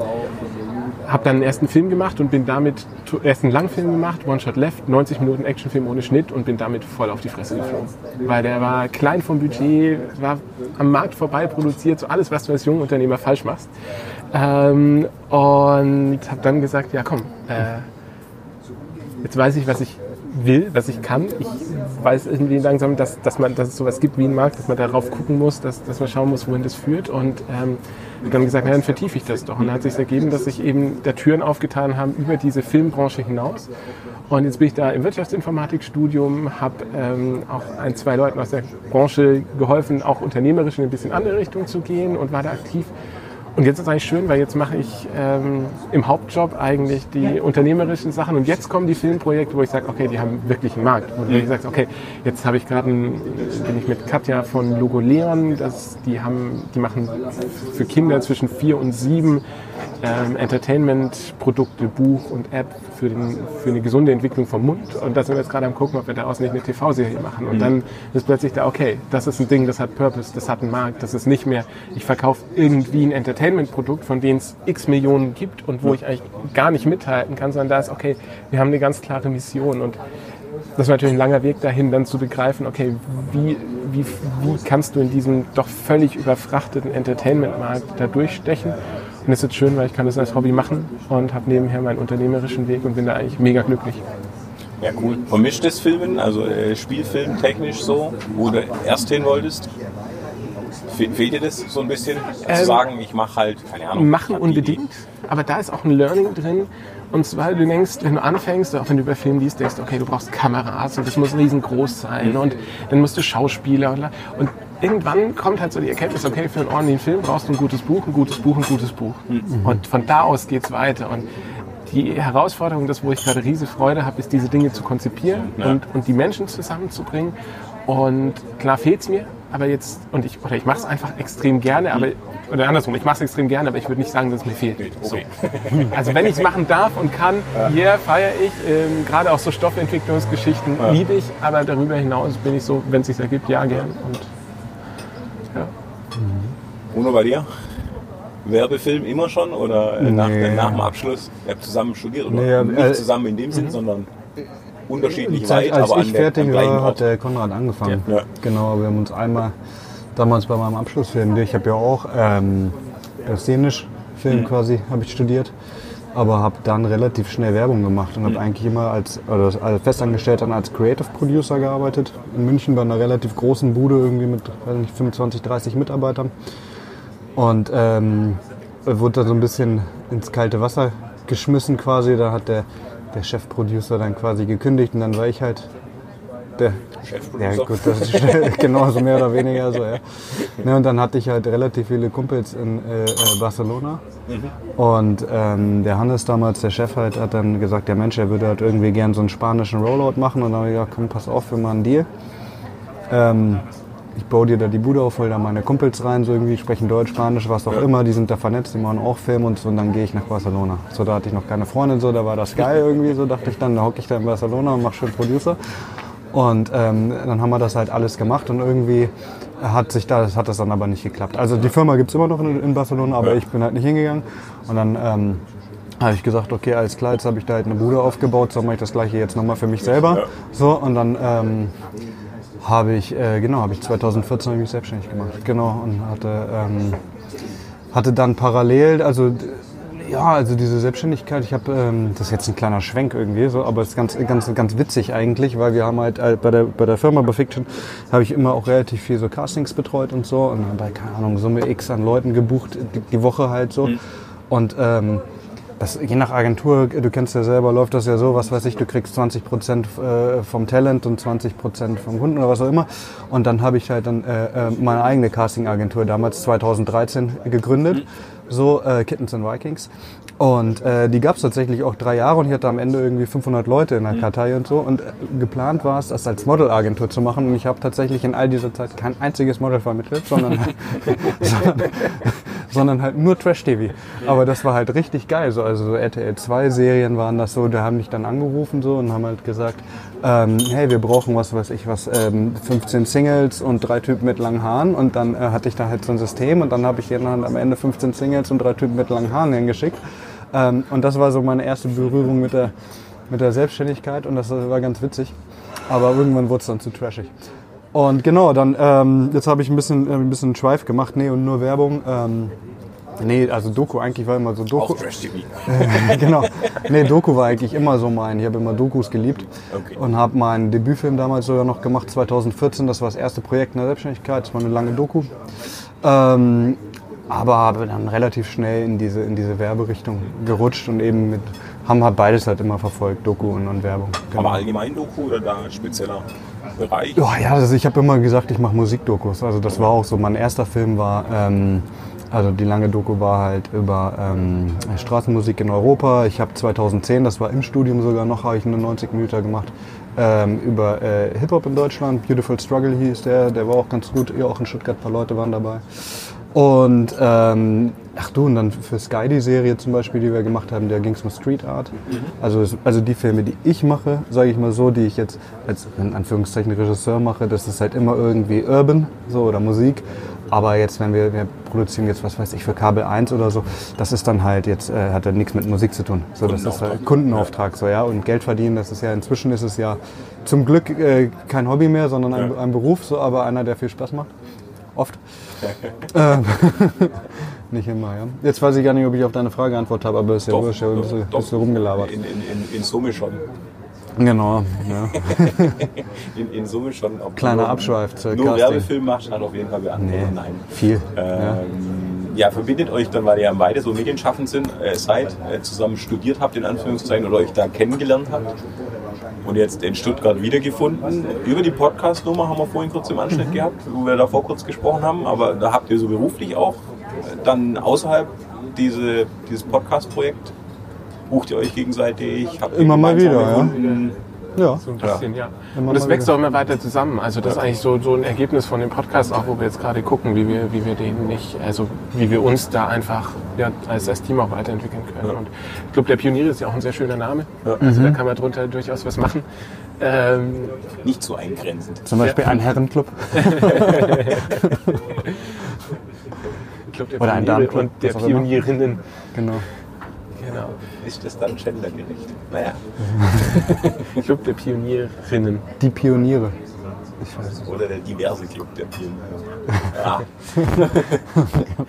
habe dann einen ersten Film gemacht und bin damit, erst einen Langfilm gemacht, One Shot Left, 90 Minuten Actionfilm ohne Schnitt und bin damit voll auf die Fresse geflogen. Weil der war klein vom Budget, war am Markt vorbei produziert, so alles, was du als junger Unternehmer falsch machst. Ähm, und habe dann gesagt, ja komm, äh, jetzt weiß ich, was ich will, was ich kann. Ich weiß irgendwie langsam, dass, dass, man, dass es sowas gibt wie einen Markt, dass man darauf gucken muss, dass, dass man schauen muss, wohin das führt. Und ähm, dann gesagt, na, dann vertiefe ich das doch. Und dann hat sich ergeben, dass sich eben da Türen aufgetan haben über diese Filmbranche hinaus. Und jetzt bin ich da im Wirtschaftsinformatikstudium, habe ähm, auch ein, zwei Leuten aus der Branche geholfen, auch unternehmerisch in ein bisschen andere Richtung zu gehen und war da aktiv. Und jetzt ist eigentlich schön, weil jetzt mache ich ähm, im Hauptjob eigentlich die unternehmerischen Sachen. Und jetzt kommen die Filmprojekte, wo ich sage, okay, die haben wirklich einen Markt. Und ich sage, okay, jetzt habe ich gerade, bin ich mit Katja von Logo Leon, das, die haben, die machen für Kinder zwischen vier und sieben ähm, Entertainment-Produkte, Buch und App für, den, für eine gesunde Entwicklung vom Mund. Und da sind wir jetzt gerade am gucken, ob wir daraus nicht eine TV-Serie machen. Und mhm. dann ist plötzlich da, okay, das ist ein Ding, das hat Purpose, das hat einen Markt, das ist nicht mehr, ich verkaufe irgendwie ein Entertainment-Produkt, von dem es x Millionen gibt und wo ich eigentlich gar nicht mithalten kann, sondern da ist, okay, wir haben eine ganz klare Mission. Und das ist natürlich ein langer Weg dahin, dann zu begreifen, okay, wie, wie, wie kannst du in diesem doch völlig überfrachteten Entertainment-Markt da durchstechen? Und es ist jetzt schön, weil ich kann das als Hobby machen und habe nebenher meinen unternehmerischen Weg und bin da eigentlich mega glücklich. Ja, cool. Vermischtes Filmen, also äh, Spielfilm technisch so, wo du erst hin wolltest? Fehlt dir das so ein bisschen? Ähm, zu sagen, ich mache halt, keine Ahnung. Machen unbedingt, aber da ist auch ein Learning drin. Und zwar, du denkst, wenn du anfängst, auch wenn du über Film liest, denkst, okay, du brauchst Kameras und das muss riesengroß sein und dann musst du Schauspieler und, und irgendwann kommt halt so die Erkenntnis, okay, für einen ordentlichen Film brauchst du ein gutes Buch, ein gutes Buch, ein gutes Buch. Mhm. Und von da aus geht es weiter. Und die Herausforderung, das, wo ich gerade riesige Freude habe, ist, diese Dinge zu konzipieren ja. und, und die Menschen zusammenzubringen. Und klar fehlt es mir, aber jetzt, und ich, oder ich mache es einfach extrem gerne, aber, oder andersrum, ich mache es extrem gerne, aber ich würde nicht sagen, dass es mir fehlt. So. Also wenn ich es machen darf und kann, hier yeah, feiere ich, ähm, gerade auch so Stoffentwicklungsgeschichten liebe ich, aber darüber hinaus bin ich so, wenn es sich ergibt, ja, gern. Und Bruno, bei dir? Werbefilm immer schon oder nee. nach, nach, dem Abschluss? Ihr habt zusammen studiert oder nee, nicht äh, zusammen in dem Sinn, mhm. sondern unterschiedlich Zeit, weit, als aber ich fertig war, hat der Konrad angefangen. Ja. Genau, wir haben uns einmal damals bei meinem Abschlussfilm. Ich habe ja auch ähm, szenisch Film quasi habe ich studiert, aber habe dann relativ schnell Werbung gemacht und habe eigentlich immer als, oder als festangestellt dann als Creative Producer gearbeitet. In München bei einer relativ großen Bude irgendwie mit nicht, 25, 30 Mitarbeitern. Und ähm, wurde dann so ein bisschen ins kalte Wasser geschmissen quasi. Da hat der, der Chefproducer dann quasi gekündigt und dann war ich halt der ja, gut, das ist genau, so mehr oder weniger so, ja. Ne, und dann hatte ich halt relativ viele Kumpels in äh, äh, Barcelona. Und ähm, der Hannes damals, der Chef halt, hat dann gesagt, der Mensch, er würde halt irgendwie gern so einen spanischen Rollout machen. Und dann habe ich gesagt, komm, pass auf, wir machen einen Deal. Ähm, ich baue dir da die Bude auf, hol da meine Kumpels rein, so irgendwie, sprechen Deutsch, Spanisch, was auch immer, die sind da vernetzt, die machen auch Film und so, und dann gehe ich nach Barcelona. So, da hatte ich noch keine Freundin, so, da war das geil irgendwie, so dachte ich dann, da hocke ich da in Barcelona und mache schön Producer. Und ähm, dann haben wir das halt alles gemacht und irgendwie hat sich das, hat das dann aber nicht geklappt. Also die Firma gibt es immer noch in, in Barcelona, aber ich bin halt nicht hingegangen. Und dann ähm, habe ich gesagt, okay, alles klar, jetzt habe ich da halt eine Bude aufgebaut, so mache ich das gleiche jetzt nochmal für mich selber. So, und dann ähm, habe ich, äh, genau, habe ich 2014 mich selbstständig gemacht. Genau, und hatte, ähm, hatte dann parallel, also ja, also diese Selbstständigkeit, ich habe, ähm, das ist jetzt ein kleiner Schwenk irgendwie, so, aber es ist ganz, ganz, ganz witzig eigentlich, weil wir haben halt äh, bei der, bei der Firma bei Fiction habe ich immer auch relativ viel so Castings betreut und so und bei, keine Ahnung, Summe X an Leuten gebucht, die, die Woche halt so. Und ähm, das, je nach Agentur, du kennst ja selber, läuft das ja so, was weiß ich, du kriegst 20 Prozent äh, vom Talent und 20 Prozent vom Kunden oder was auch immer. Und dann habe ich halt dann äh, äh, meine eigene Casting-Agentur damals 2013 gegründet so äh, Kittens and Vikings. Und äh, die gab es tatsächlich auch drei Jahre und ich hatte am Ende irgendwie 500 Leute in der Kartei und so. Und äh, geplant war es, das als Modelagentur zu machen. Und ich habe tatsächlich in all dieser Zeit kein einziges Model vermittelt, sondern, sondern, sondern halt nur Trash-TV. Aber das war halt richtig geil. So, also so RTL 2 Serien waren das so, da haben mich dann angerufen so und haben halt gesagt, ähm, hey, wir brauchen was weiß ich was, ähm, 15 Singles und drei Typen mit langen Haaren. Und dann äh, hatte ich da halt so ein System und dann habe ich denen halt am Ende 15 Singles und drei Typen mit langen Haaren hingeschickt. Ähm, und das war so meine erste Berührung mit der, mit der Selbstständigkeit und das war ganz witzig. Aber irgendwann wurde es dann zu trashig. Und genau, dann ähm, jetzt habe ich ein bisschen, äh, ein bisschen Schweif gemacht, nee, und nur Werbung. Nee, also Doku eigentlich war immer so Doku. Auch Trash-TV. genau. Nee, Doku war eigentlich immer so mein. Ich habe immer Dokus geliebt Okay. und habe meinen Debütfilm damals sogar noch gemacht, 2014. Das war das erste Projekt in der Selbstständigkeit. Das war eine lange Doku. Ähm, aber habe dann relativ schnell in diese, in diese Werberichtung gerutscht und eben mit, haben halt beides halt immer verfolgt, Doku und, und Werbung. Genau. Aber allgemein Doku oder da ein spezieller Bereich? Ja, ja, also ich habe immer gesagt, ich mache Musikdokus. Also das war auch so. Mein erster Film war, ähm, also die lange Doku war halt über ähm, Straßenmusik in Europa. Ich habe 2010, das war im Studium sogar noch, habe ich eine 90 Minuten gemacht ähm, über äh, Hip Hop in Deutschland. Beautiful Struggle hieß der, der war auch ganz gut. Ja, auch in Stuttgart ein paar Leute waren dabei. Und ähm, ach du, und dann für Sky die Serie zum Beispiel, die wir gemacht haben, da ging es um Street Art. Also, es- also die Filme, die ich mache, sage ich mal so, die ich jetzt als in Anführungszeichen Regisseur mache, das ist halt immer irgendwie Urban so oder Musik. Aber jetzt, wenn wir, wir produzieren jetzt, was weiß ich, für Kabel 1 oder so, das ist dann halt jetzt, äh, hat dann nichts mit Musik zu tun. So, das ist halt Kundenauftrag, so, ja. Und Geld verdienen, das ist ja, inzwischen ist es ja zum Glück äh, kein Hobby mehr, sondern ein, ein Beruf, so, aber einer, der viel Spaß macht. Oft. ähm, nicht immer, ja. Jetzt weiß ich gar nicht, ob ich auf deine Frage geantwortet habe, aber ist ja wurscht, habe ein bisschen, bisschen rumgelabert. In, in, in, in Summe schon. Genau, ja. In, in Summe schon. Ob Kleiner Abschweif zur Nur Casting. Werbefilm machst, hat auf jeden Fall beantwortet. Nee, Nein. viel. ja. Ähm, ja, verbindet euch dann, weil ihr ja beide so medienschaffend sind, äh, seid, äh, zusammen studiert habt, in Anführungszeichen, oder euch da kennengelernt habt und jetzt in Stuttgart wiedergefunden. Über die Podcast-Nummer haben wir vorhin kurz im Anschnitt Mhm. gehabt, wo wir davor kurz gesprochen haben, aber da habt ihr so beruflich auch äh, dann außerhalb diese, dieses Podcast-Projekt, bucht ihr euch gegenseitig, habt ihr Immer mal wieder, ja. Ja. So ein bisschen, ja. Immer Und es wächst wieder. auch immer weiter zusammen. Also das ist eigentlich so, so ein Ergebnis von dem Podcast, auch wo wir jetzt gerade gucken, wie wir, wie wir den nicht, also wie wir uns da einfach ja, als, als Team auch weiterentwickeln können. Und Club der Pioniere ist ja auch ein sehr schöner Name. Also Mhm. da kann man drunter durchaus was machen. Ähm, Nicht so eingrenzend. Zum Beispiel ein Herrenclub. Club der Oder ein Damenclub, und der. Pionierinnen. Genau. Genau. Ist das dann gendergerecht? Naja. Club der Pionierinnen. Die Pioniere. Ich weiß. Oder der diverse Club der Pioniere. Ja.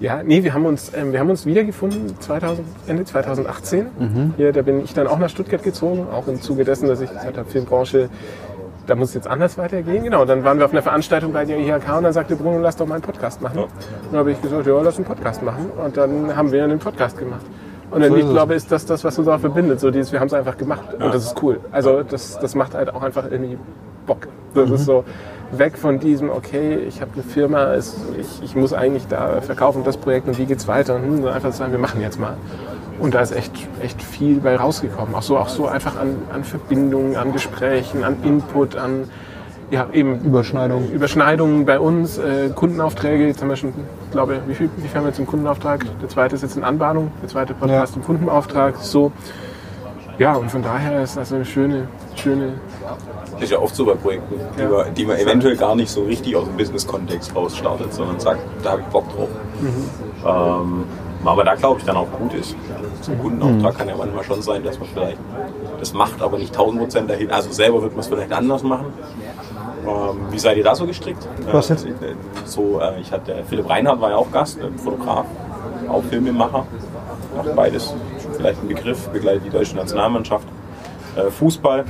Ja, nee, wir haben uns, ähm, wir haben uns wiedergefunden 2000, Ende 2018. Hier, da bin ich dann auch nach Stuttgart gezogen, auch im Zuge dessen, dass ich gesagt habe, Filmbranche, da muss es jetzt anders weitergehen. Genau, dann waren wir auf einer Veranstaltung bei der IHK und dann sagte Bruno, lass doch mal einen Podcast machen. Und dann habe ich gesagt, ja, lass einen Podcast machen. Und dann haben wir einen Podcast gemacht. Und dann, So ich es. glaube, ist das das, was uns auch verbindet. So dieses, wir haben es einfach gemacht. Und das ist cool. Also das, das macht halt auch einfach irgendwie Bock. Das ist so weg von diesem, okay, ich habe eine Firma, es, ich, ich muss eigentlich da verkaufen das Projekt und wie geht's weiter. Und hm, einfach sagen, wir machen jetzt mal. Und da ist echt, echt viel bei rausgekommen. Auch so, auch so einfach an, an Verbindungen, an Gesprächen, an Input, an ja, eben Überschneidung. Überschneidungen bei uns, äh, Kundenaufträge, jetzt haben wir schon, ich glaube, wie viel, wie viel haben wir jetzt im Kundenauftrag? Der zweite ist jetzt in Anbahnung, der zweite Podcast Ja. im Kundenauftrag, so. Ja, und von daher ist das eine schöne, schöne, Ist ja oft so bei Projekten, die, Ja. man, die man eventuell gar nicht so richtig aus dem Business-Kontext raus startet, sondern sagt, da habe ich Bock drauf. Ähm, aber da glaube ich dann auch gut ist. Zum Kundenauftrag kann ja manchmal schon sein, dass man vielleicht das macht, aber nicht 1000 Prozent dahin. Also selber wird man es vielleicht anders machen. Ähm, wie seid ihr da so gestrickt? Was jetzt? Äh, so, äh, ich hatte Philipp Reinhardt war ja auch Gast, ein Fotograf, auch Filmemacher. Macht beides vielleicht ein Begriff, begleitet die deutsche Nationalmannschaft, äh, Fußball.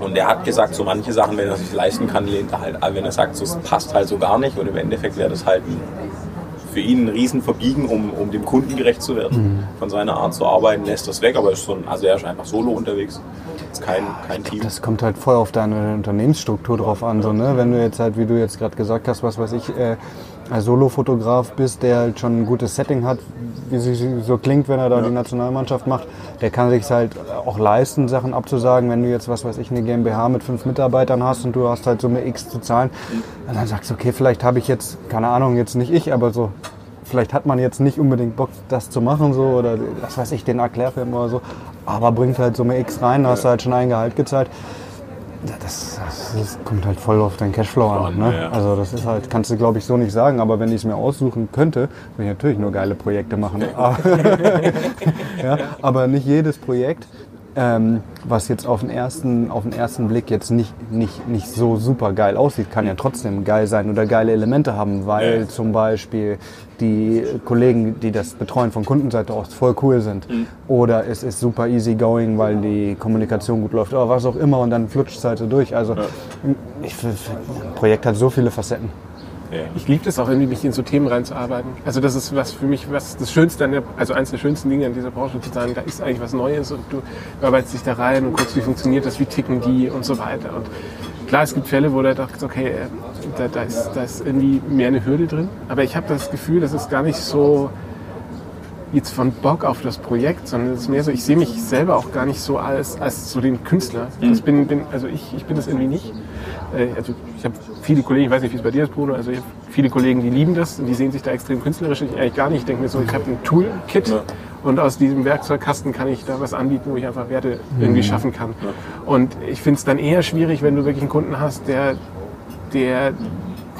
Und er hat gesagt, so manche Sachen, wenn er sich leisten kann, lehnt er halt ab. Wenn er sagt, so, es passt halt so gar nicht. Und im Endeffekt wäre das halt ein, für ihn ein Riesenverbiegen, um, um dem Kunden gerecht zu werden. Von seiner Art zu arbeiten, lässt das weg. Aber ist so ein, also er ist einfach solo unterwegs. Ist kein, kein Team. Das kommt halt voll auf deine Unternehmensstruktur drauf an. So, ne? Wenn du jetzt halt, wie du jetzt gerade gesagt hast, was weiß ich, äh, Solofotograf bist, der halt schon ein gutes Setting hat, wie sie so klingt, wenn er da die Nationalmannschaft macht, der kann sich halt auch leisten, Sachen abzusagen. Wenn du jetzt, was weiß ich, eine GmbH mit fünf Mitarbeitern hast und du hast halt Summe X zu zahlen, und dann sagst du, okay, vielleicht habe ich jetzt, keine Ahnung, jetzt nicht ich, aber so vielleicht hat man jetzt nicht unbedingt Bock, das zu machen, so, oder was weiß ich, den Erklärfilm oder so, aber bringt halt Summe X rein, da hast du halt schon ein Gehalt gezahlt. Das, das, das kommt halt voll auf deinen Cashflow an. Ne? Ja. Also das ist halt, kannst du glaube ich so nicht sagen, aber wenn ich es mir aussuchen könnte, würde ich natürlich nur geile Projekte machen. Aber, ja, aber nicht jedes Projekt, ähm, was jetzt auf den ersten, auf den ersten Blick jetzt nicht, nicht, nicht so super geil aussieht, kann ja trotzdem geil sein oder geile Elemente haben, weil zum Beispiel die Kollegen, die das betreuen von Kundenseite aus, voll cool sind. Oder es ist super easy going, weil die Kommunikation gut läuft oder was auch immer und dann flutscht es halt so durch. Also ich, ein Projekt hat so viele Facetten. Ja. Ich liebe das auch irgendwie, mich in so Themen reinzuarbeiten. Also das ist was für mich, was das Schönste an der, also eins der schönsten Dinge an dieser Branche zu sagen, da ist eigentlich was Neues und du arbeitest dich da rein und guckst, wie funktioniert das, wie ticken die und so weiter. Und klar, es gibt Fälle, wo du sagst, okay, äh, da, da, ist, da ist irgendwie mehr eine Hürde drin. Aber ich habe das Gefühl, das ist gar nicht so jetzt von Bock auf das Projekt, sondern es ist mehr so, ich sehe mich selber auch gar nicht so als, als so den Künstler. Das bin, bin, also ich, ich bin das irgendwie nicht. Äh, Also ich habe viele Kollegen, ich weiß nicht, wie es bei dir ist, Bruno, also ich habe viele Kollegen, die lieben das und die sehen sich da extrem künstlerisch. Ich eigentlich gar nicht. Ich denke mir so, ich habe ein Toolkit Ja. und aus diesem Werkzeugkasten kann ich da was anbieten, wo ich einfach Werte irgendwie schaffen kann. Und ich finde es dann eher schwierig, wenn du wirklich einen Kunden hast, der, der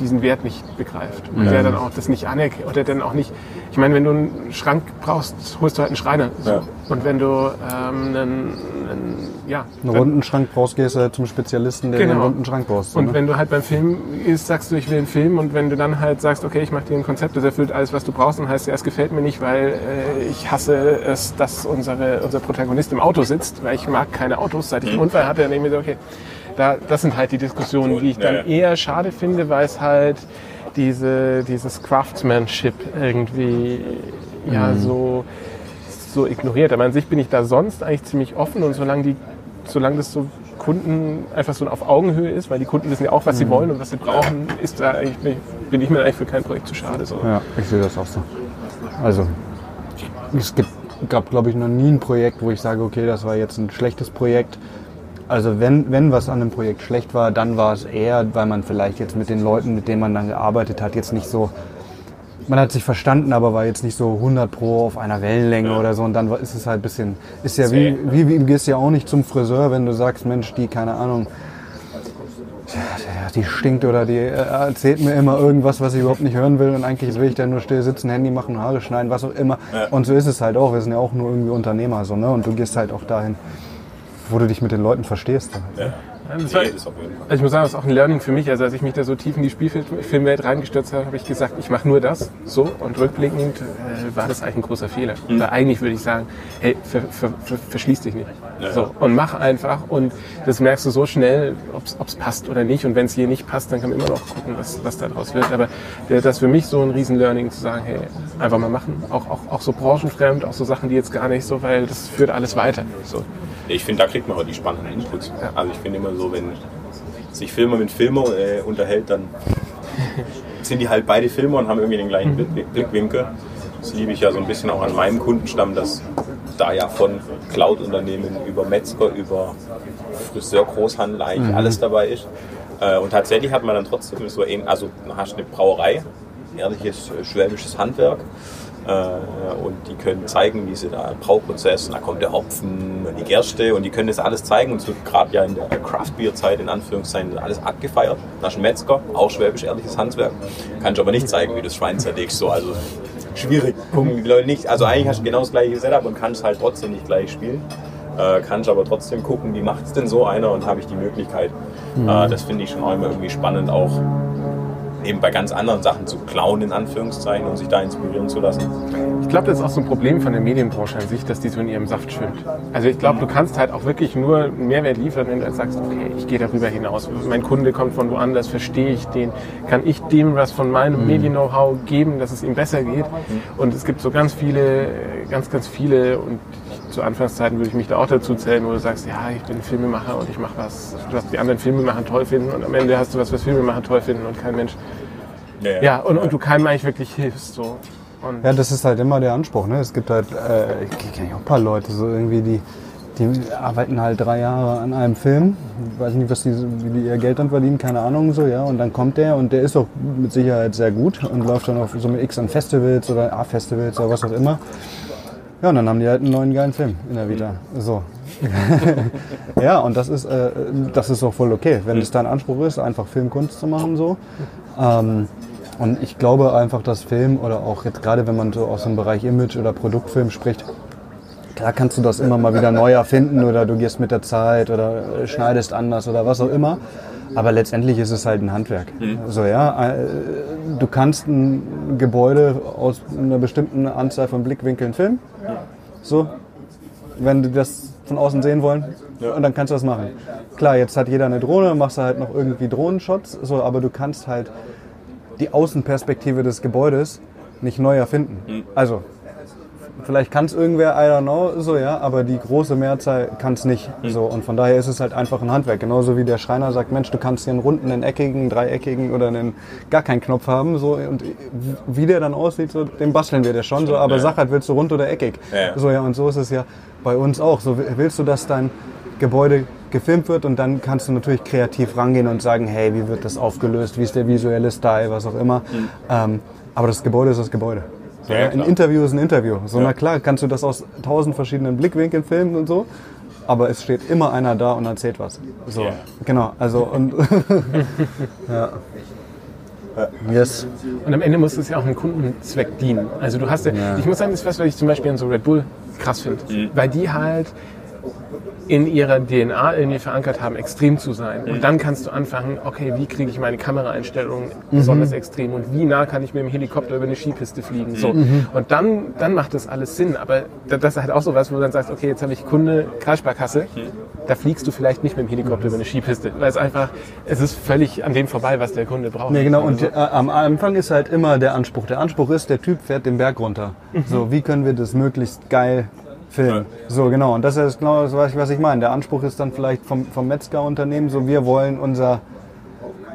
diesen Wert nicht begreift und der dann auch das nicht anerkennt oder dann auch nicht. Ich meine, wenn du einen Schrank brauchst, holst du halt einen Schreiner. So. Ja. Und wenn du ähm, einen, einen, ja, Einen runden Schrank brauchst, gehst du halt zum Spezialisten, der Genau. den runden Schrank brauchst. Und ne? wenn du halt beim Film ist, sagst du, ich will einen Film und wenn du dann halt sagst, okay, ich mache dir ein Konzept, das erfüllt alles, was du brauchst, dann heißt ja, es gefällt mir nicht, weil äh, ich hasse es, dass unsere, unser Protagonist im Auto sitzt, weil ich mag keine Autos, seit ich einen Unfall hatte, dann denke ich mir so, okay, da, das sind halt die Diskussionen, die ich dann Ja, ja. eher schade finde, weil es halt diese, dieses Craftsmanship irgendwie ja so so ignoriert. Aber an sich bin ich da sonst eigentlich ziemlich offen und solange die, solange das so Kunden einfach so auf Augenhöhe ist, weil die Kunden wissen ja auch, was sie wollen und was sie brauchen, ist da eigentlich, bin ich- bin ich mir eigentlich für kein Projekt zu schade. So. Ja, ich sehe das auch so. Also, es gibt, gab, glaube ich, noch nie ein Projekt, wo ich sage, okay, das war jetzt ein schlechtes Projekt. Also wenn, wenn was an einem Projekt schlecht war, dann war es eher, weil man vielleicht jetzt mit den Leuten, mit denen man dann gearbeitet hat, jetzt nicht so, man hat sich verstanden, aber war jetzt nicht so 100 pro auf einer Wellenlänge oder so und dann ist es halt ein bisschen, ist ja wie, wie, wie, du gehst ja auch nicht zum Friseur, wenn du sagst, Mensch, die, keine Ahnung, ja, die stinkt oder die äh, erzählt mir immer irgendwas, was ich überhaupt nicht hören will und eigentlich will ich da nur still sitzen, Handy machen, Haare schneiden, was auch immer. Und so ist es halt auch. Wir sind ja auch nur irgendwie Unternehmer so, ne? Und du gehst halt auch dahin, wo du dich mit den Leuten verstehst. Halt. Ja. Das war, also ich muss sagen, das ist auch ein Learning für mich. Also als ich mich da so tief in die Spielfilmwelt reingestürzt habe, habe ich gesagt, ich mache nur das. So. Und rückblickend äh, war das eigentlich ein großer Fehler. Mhm. Weil eigentlich würde ich sagen, hey, ver, ver, ver, verschließ dich nicht. Ja. So. Und mach einfach. Und das merkst du so schnell, ob es passt oder nicht. Und wenn es hier nicht passt, dann kann man immer noch gucken, was, was daraus wird. Aber der, das ist für mich so ein riesen Learning zu sagen, hey, einfach mal machen. Auch, auch, auch so branchenfremd, auch so Sachen, die jetzt gar nicht so, weil das führt alles weiter. So. Ich finde, da kriegt man auch die spannenden Inputs. Also ich finde immer so, wenn sich Filmer mit Filmer äh, unterhält, dann sind die halt beide Filmer und haben irgendwie den gleichen Blick- Blickwinkel. Das liebe ich ja so ein bisschen auch an meinem Kundenstamm, dass da ja von Cloud-Unternehmen über Metzger, über Friseur-Großhandel eigentlich alles dabei ist. Äh, Und tatsächlich hat man dann trotzdem so eben, also hast eine Brauerei, ehrliches äh, schwäbisches Handwerk. Äh, Und die können zeigen, wie sie da Brauprozess, und da kommt der Hopfen, die Gerste und die können das alles zeigen. Und es wird gerade ja in der Craft Beer Zeit in Anführungszeichen alles abgefeiert. Da ist ein Metzger, auch schwäbisch ehrliches Handwerk. Kann ich aber nicht zeigen, wie du das Schwein zerlegst. So, also schwierig. Gucken die Leute nicht. Also eigentlich hast du genau das gleiche Setup und kannst halt trotzdem nicht gleich spielen. Äh, kann ich aber trotzdem gucken, wie macht es denn so einer und habe ich die Möglichkeit. Äh, das finde ich schon immer irgendwie spannend, auch eben bei ganz anderen Sachen zu klauen, in Anführungszeichen, und sich da inspirieren zu lassen. Ich glaube, das ist auch so ein Problem von der Medienbranche an sich, dass die so in ihrem Saft schwimmt. Also ich glaube, du kannst halt auch wirklich nur Mehrwert liefern, wenn du halt sagst, okay, ich gehe darüber hinaus. Mein Kunde kommt von woanders, verstehe ich den, kann ich dem was von meinem Medien-Know-how geben, dass es ihm besser geht. Und es gibt so ganz viele, ganz, ganz viele und zu Anfangszeiten würde ich mich da auch dazu zählen, wo du sagst, ja, ich bin Filmemacher und ich mache was, was die anderen Filmemacher toll finden und am Ende hast du was, was Filmemacher toll finden und kein Mensch. Ja, und, und du keinem eigentlich wirklich hilfst. So. Und Ja, das ist halt immer der Anspruch. Ne? Es gibt halt, äh, ich kenne ja auch ein paar Leute, so irgendwie, die, die arbeiten halt drei Jahre an einem Film. Ich weiß nicht, was die, wie die ihr Geld dann verdienen, keine Ahnung so, ja. Und dann kommt der und der ist auch mit Sicherheit sehr gut und läuft dann auf so mit X an Festivals oder A-Festivals oder was auch immer. Ja, und dann haben die halt einen neuen geilen Film in der Vita. So. ja, und das ist, äh, das ist auch voll okay, wenn es dein Anspruch ist, einfach Filmkunst zu machen so. Ähm, und ich glaube einfach, dass Film oder auch jetzt gerade wenn man so aus dem Bereich Image oder Produktfilm spricht, klar kannst du das immer mal wieder neu erfinden oder du gehst mit der Zeit oder äh, schneidest anders oder was auch immer. Aber letztendlich ist es halt ein Handwerk. So, ja, äh, du kannst ein Gebäude aus einer bestimmten Anzahl von Blickwinkeln filmen. So, wenn die das von außen sehen wollen, und dann kannst du das machen. Klar, jetzt hat jeder eine Drohne, machst du halt noch irgendwie Drohnenshots, so, aber du kannst halt die Außenperspektive des Gebäudes nicht neu erfinden. Also, vielleicht kann es irgendwer, I don't know, so ja, aber die große Mehrzahl kann es nicht. So, und von daher ist es halt einfach ein Handwerk. Genauso wie der Schreiner sagt, Mensch, du kannst hier einen runden, einen eckigen, dreieckigen oder einen gar keinen Knopf haben. So, und wie der dann aussieht, so, den basteln wir dir schon. So, aber ja. sag halt, willst du rund oder eckig? Ja. So, ja, und so ist es ja bei uns auch. So, willst du, dass dein Gebäude gefilmt wird und dann kannst du natürlich kreativ rangehen und sagen, hey, wie wird das aufgelöst, wie ist der visuelle Style, was auch immer. Ähm, aber das Gebäude ist das Gebäude. Ja, ja, ja, ein. Interview ist ein Interview. So, Ja. na klar, kannst du das aus tausend verschiedenen Blickwinkeln filmen und so. Aber es steht immer einer da und erzählt was. So, Ja. genau. Also und ja. Yes. Und am Ende muss es ja auch einem Kundenzweck dienen. Also du hast ja, ich muss sagen, das ist was, was ich zum Beispiel an so Red Bull krass finde. Weil die halt in ihrer DNA irgendwie verankert haben, extrem zu sein. Und dann kannst du anfangen, okay, wie kriege ich meine Kameraeinstellungen besonders extrem und wie nah kann ich mit dem Helikopter über eine Skipiste fliegen. So. Und dann, dann macht das alles Sinn. Aber da- das ist halt auch so was, wo du dann sagst, okay, jetzt habe ich Kunde Kreissparkasse, da fliegst du vielleicht nicht mit dem Helikopter über eine Skipiste. Weil es einfach, es ist völlig an dem vorbei, was der Kunde braucht. Nee, genau. Und Also- äh, am Anfang ist halt immer der Anspruch. Der Anspruch ist, der Typ fährt den Berg runter. So, wie können wir das möglichst geil filmen? So, genau. Und das ist genau das, was ich- was ich meine. Der Anspruch ist dann vielleicht vom, vom Metzgerunternehmen, so wir wollen unser,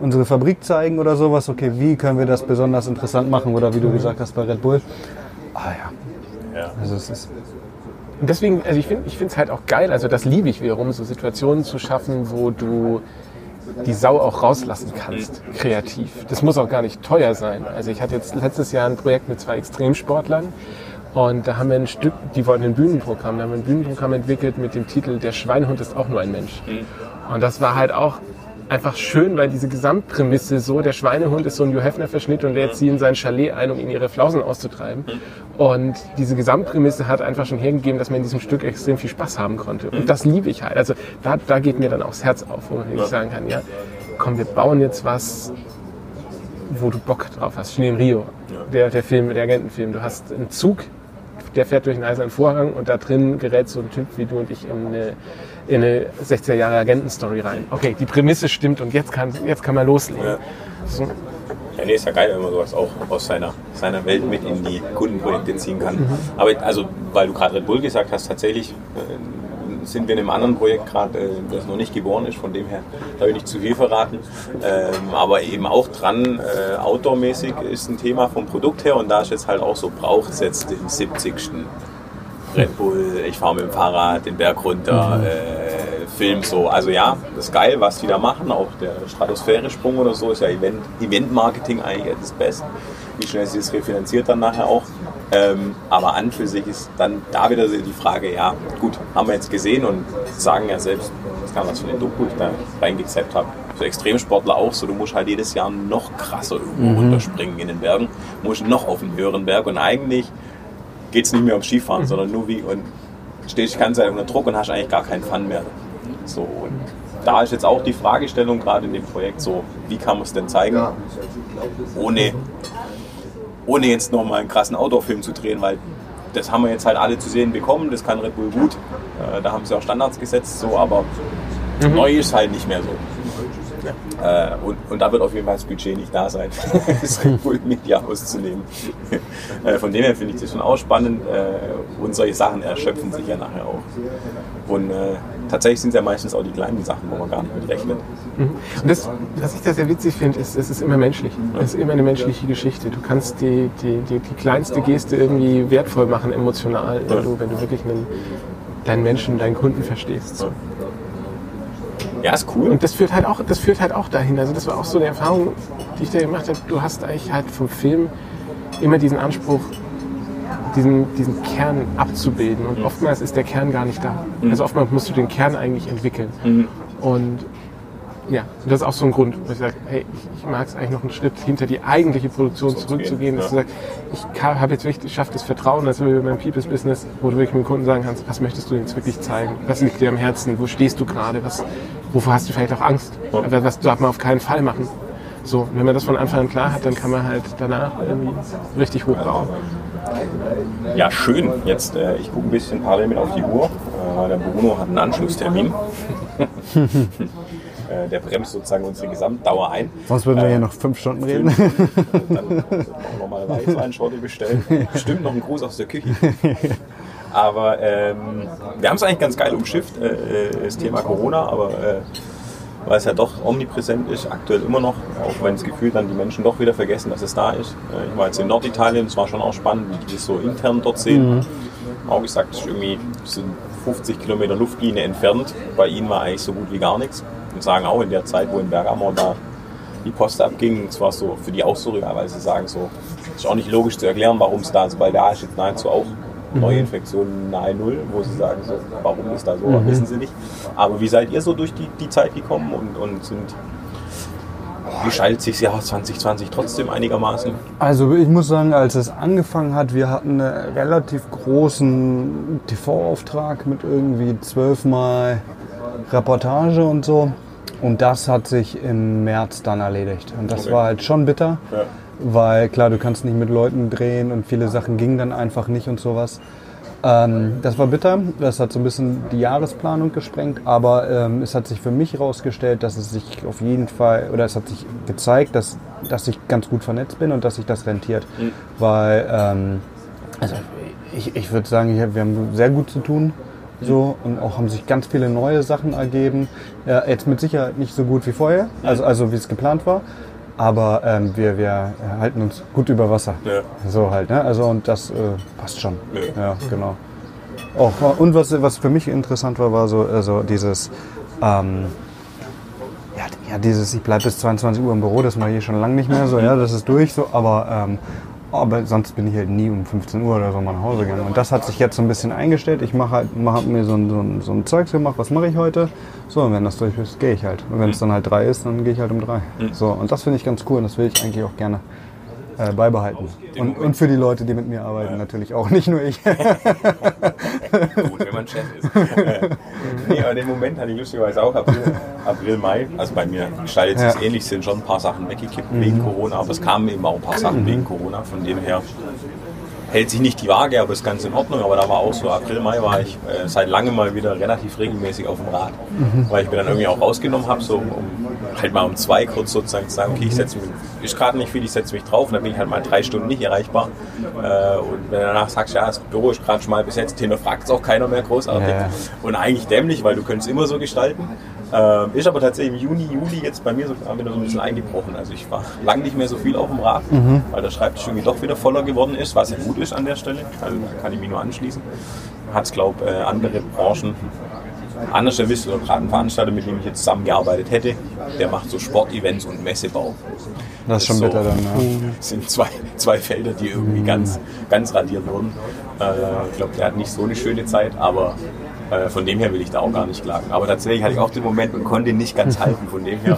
unsere Fabrik zeigen oder sowas. Okay, wie können wir das besonders interessant machen? Oder wie du gesagt hast bei Red Bull. Ah ja. Ja. Also es ist, Und deswegen, also ich finde ich es halt auch geil, also das liebe ich wiederum, so Situationen zu schaffen, wo du die Sau auch rauslassen kannst, kreativ. Das muss auch gar nicht teuer sein. Also ich hatte jetzt letztes Jahr ein Projekt mit zwei Extremsportlern und da haben wir ein Stück, die wollten ein Bühnenprogramm, da haben wir ein Bühnenprogramm entwickelt mit dem Titel Der Schweinehund ist auch nur ein Mensch. Und das war halt auch einfach schön, weil diese Gesamtprämisse so, der Schweinehund ist so ein Hugh Hefner-Verschnitt und lädt sie in sein Chalet ein, um ihnen ihre Flausen auszutreiben. Und diese Gesamtprämisse hat einfach schon hergegeben, dass man in diesem Stück extrem viel Spaß haben konnte. Und das liebe ich halt. Also da, da geht mir dann auch das Herz auf, wo man wirklich sagen kann, ja, komm, wir bauen jetzt was, wo du Bock drauf hast. Schnee in Rio, der, der Film, der Agentenfilm. Du hast einen Zug, der fährt durch einen eisernen Vorhang und da drin gerät so ein Typ wie du und ich in eine, in eine 60er Jahre Agentenstory rein. Okay, die Prämisse stimmt und jetzt kann, jetzt kann man loslegen. Ja. So, Ja, nee, ist ja geil, wenn man sowas auch aus seiner, seiner Welt mit in die Kundenprojekte ziehen kann. Aber also, weil du gerade Red Bull gesagt hast, tatsächlich äh, sind wir in einem anderen Projekt gerade, äh, das noch nicht geboren ist, von dem her da will ich nicht zu viel verraten. Ähm, aber eben auch dran, äh, outdoor-mäßig ist ein Thema vom Produkt her und da ist jetzt halt auch so, braucht es jetzt den 70. Red Bull, ich fahre mit dem Fahrrad den Berg runter, äh, Film so. Also ja, das ist geil, was die da machen. Auch der Stratosphäre-Sprung oder so ist ja Event, Event-Marketing eigentlich das Beste. Wie schnell sie es refinanziert dann nachher auch. Ähm, aber an für sich ist dann da wieder die Frage, ja gut, haben wir jetzt gesehen und sagen ja selbst, das kann was für eine Doku ich da reingezappt habe. Für Extremsportler auch so, du musst halt jedes Jahr noch krasser irgendwo runterspringen in den Bergen, musst noch auf einen höheren Berg und eigentlich geht es nicht mehr ums Skifahren, sondern nur wie und stehst die ganze Zeit unter Druck und hast eigentlich gar keinen Fun mehr. So und da ist jetzt auch die Fragestellung gerade in dem Projekt so, wie kann man es denn zeigen, ohne, ohne jetzt nochmal einen krassen Outdoor-Film zu drehen, weil das haben wir jetzt halt alle zu sehen bekommen, das kann Red Bull gut, äh, da haben sie auch Standards gesetzt, so, aber neu ist halt nicht mehr so. Äh, und, und da wird auf jeden Fall das Budget nicht da sein, das Red Bull Media auszunehmen. äh, von dem her finde ich das schon auch spannend äh, und solche Sachen erschöpfen sich ja nachher auch. Und äh, tatsächlich sind es ja meistens auch die kleinen Sachen, wo man gar nicht mit rechnet. Und das, was ich da sehr witzig finde, ist, es ist immer menschlich. Es ist immer eine menschliche Geschichte. Du kannst die, die, die, die kleinste Geste irgendwie wertvoll machen, emotional, wenn du, wenn du wirklich einen, deinen Menschen, deinen Kunden verstehst. So. Ja, ist cool. Und das führt halt auch, das führt halt auch dahin. Also das war auch so eine Erfahrung, die ich da gemacht habe. Du hast eigentlich halt vom Film immer diesen Anspruch, diesen, diesen Kern abzubilden. Und oftmals ist der Kern gar nicht da. Also oftmals musst du den Kern eigentlich entwickeln. Und ja, und das ist auch so ein Grund, wo ich sage, hey, ich, ich mag es eigentlich noch einen Schritt hinter die eigentliche Produktion zurückzugehen, dass du sagst, ich habe jetzt wirklich geschafft, das Vertrauen, das wir beim People's Business, wo du wirklich mit dem Kunden sagen kannst, was möchtest du jetzt wirklich zeigen? Was liegt dir am Herzen? Wo stehst du gerade? Was, wovor hast du vielleicht auch Angst? Aber was darf man auf keinen Fall machen? So, und wenn man das von Anfang an klar hat, dann kann man halt danach irgendwie richtig hochbauen. Ja, schön. Jetzt, äh, ich gucke ein bisschen parallel mit auf die Uhr, äh, weil der Bruno hat einen Anschlusstermin. äh, der bremst sozusagen unsere Gesamtdauer ein. Sonst würden wir hier noch fünf Stunden reden. Dann nochmal eine Weißweinschorte bestellen. Bestimmt noch einen Gruß aus der Küche. Aber ähm, wir haben es eigentlich ganz geil umschifft, äh, äh, das Thema Corona, aber äh, weil es ja doch omnipräsent ist, aktuell immer noch, auch wenn das Gefühl dann die Menschen doch wieder vergessen, dass es da ist. Äh, Ich war jetzt in Norditalien, es war schon auch spannend, wie die das so intern dort sehen. Auch gesagt, es ist irgendwie sind 50 Kilometer Luftlinie entfernt. Bei ihnen war eigentlich so gut wie gar nichts. Und sagen auch in der Zeit, wo in Bergamo da die Post abging, es war so für die auch so, ja, weil sie sagen so, es ist auch nicht logisch zu erklären, warum es da ist, weil da ist jetzt nahezu auch Neuinfektionen nahe Null, wo sie sagen, so, warum ist da so, wissen sie nicht. Aber wie seid ihr so durch die, die Zeit gekommen und, und sind, gestaltet sich das Jahr 2020 trotzdem einigermaßen? Also ich muss sagen, als es angefangen hat, wir hatten einen relativ großen TV-Auftrag mit irgendwie zwölfmal Reportage und so. Und das hat sich im März dann erledigt. Und das Okay. war halt schon bitter, Ja. Weil klar, du kannst nicht mit Leuten drehen und viele Sachen gingen dann einfach nicht und sowas. Ähm, das war bitter, das hat so ein bisschen die Jahresplanung gesprengt, aber ähm, es hat sich für mich herausgestellt, dass es sich auf jeden Fall, oder es hat sich gezeigt, dass, dass ich ganz gut vernetzt bin und dass sich das rentiert. Weil, ähm, also ich, ich würde sagen, wir haben sehr gut zu tun. So, und auch haben sich ganz viele neue Sachen ergeben. Ja, jetzt mit Sicherheit nicht so gut wie vorher, also, also wie es geplant war. Aber ähm, wir, wir halten uns gut über Wasser. Ja. So halt, ne? Also und das äh, passt schon. Ja. Ja, genau. Auch, und was, was für mich interessant war, war so also dieses, ähm, ja, ja, dieses, ich bleibe bis 22 Uhr im Büro, das mache ich schon lange nicht mehr so, ja, das ist durch so, aber ähm, Aber sonst bin ich halt nie um 15 Uhr oder so mal nach Hause gegangen. Und das hat sich jetzt so ein bisschen eingestellt. Ich mache halt, mach mir so ein, so, ein, so ein Zeugs gemacht, was mache ich heute? So, und wenn das durch ist, gehe ich halt. Und wenn es dann halt drei ist, dann gehe ich halt um drei. So, und das finde ich ganz cool und das will ich eigentlich auch gerne äh, beibehalten. Und, und für die Leute, die mit mir arbeiten, natürlich auch, nicht nur ich. Gut, wenn man Chef ist. Nee, aber den Moment hatte ich lustigerweise auch April, April Mai. Also bei mir gestaltet sich Ja. ähnlich, sind schon ein paar Sachen weggekippt wegen Corona, aber es kamen eben auch ein paar Sachen wegen Corona. Von dem her hält sich nicht die Waage, aber ist ganz in Ordnung. Aber da war auch so, April, Mai war ich äh, seit langem mal wieder relativ regelmäßig auf dem Rad. Weil ich mir dann irgendwie auch rausgenommen habe, so um, um halt mal um zwei kurz sozusagen zu sagen, okay, ich setze mich, ist gerade nicht viel, ich setze mich drauf und dann bin ich halt mal drei Stunden nicht erreichbar. Äh, und wenn du danach sagst, ja, das Büro ist gerade schmal besetzt, hinterfragt es auch keiner mehr großartig. Ja. Und eigentlich dämlich, weil du könntest immer so gestalten. Ähm, ist aber tatsächlich im Juni, Juli jetzt bei mir sogar wieder so ein bisschen eingebrochen. Also ich war lang nicht mehr so viel auf dem Rad, weil der Schreibtisch irgendwie doch wieder voller geworden ist, was ja gut ist an der Stelle. Also da kann ich mich nur anschließen. Hat es, glaube ich, äh, andere Branchen anders erwischt oder gerade ein Veranstalter, mit dem ich jetzt zusammengearbeitet hätte, der macht so Sportevents und Messebau. Das ist schon so, bitter dann, ja. Das sind zwei, zwei Felder, die irgendwie ganz, ganz radiert wurden. Äh, ich glaube, der hat nicht so eine schöne Zeit, aber äh, von dem her will ich da auch gar nicht klagen. Aber tatsächlich hatte ich auch den Moment und konnte ihn nicht ganz halten. Von dem her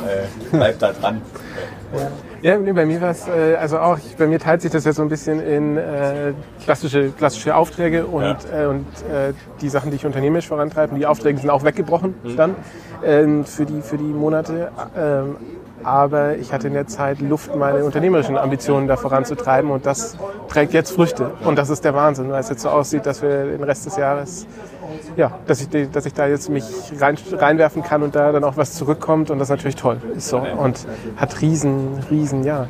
äh, bleibt da dran. Ja, nee, bei mir war es, äh, also auch, ich, bei mir teilt sich das ja so ein bisschen in äh, klassische, klassische Aufträge und, Ja. äh, und äh, die Sachen, die ich unternehmerisch vorantreibe. Und Die Aufträge sind auch weggebrochen dann ähm, für, die, für die Monate. Ähm, aber ich hatte in der Zeit Luft, meine unternehmerischen Ambitionen da voranzutreiben und das trägt jetzt Früchte. Und das ist der Wahnsinn, weil es jetzt so aussieht, dass wir den Rest des Jahres, ja, dass ich, dass ich da jetzt mich rein, reinwerfen kann und da dann auch was zurückkommt und das ist natürlich toll. Ist so. Und hat riesen, riesen, ja,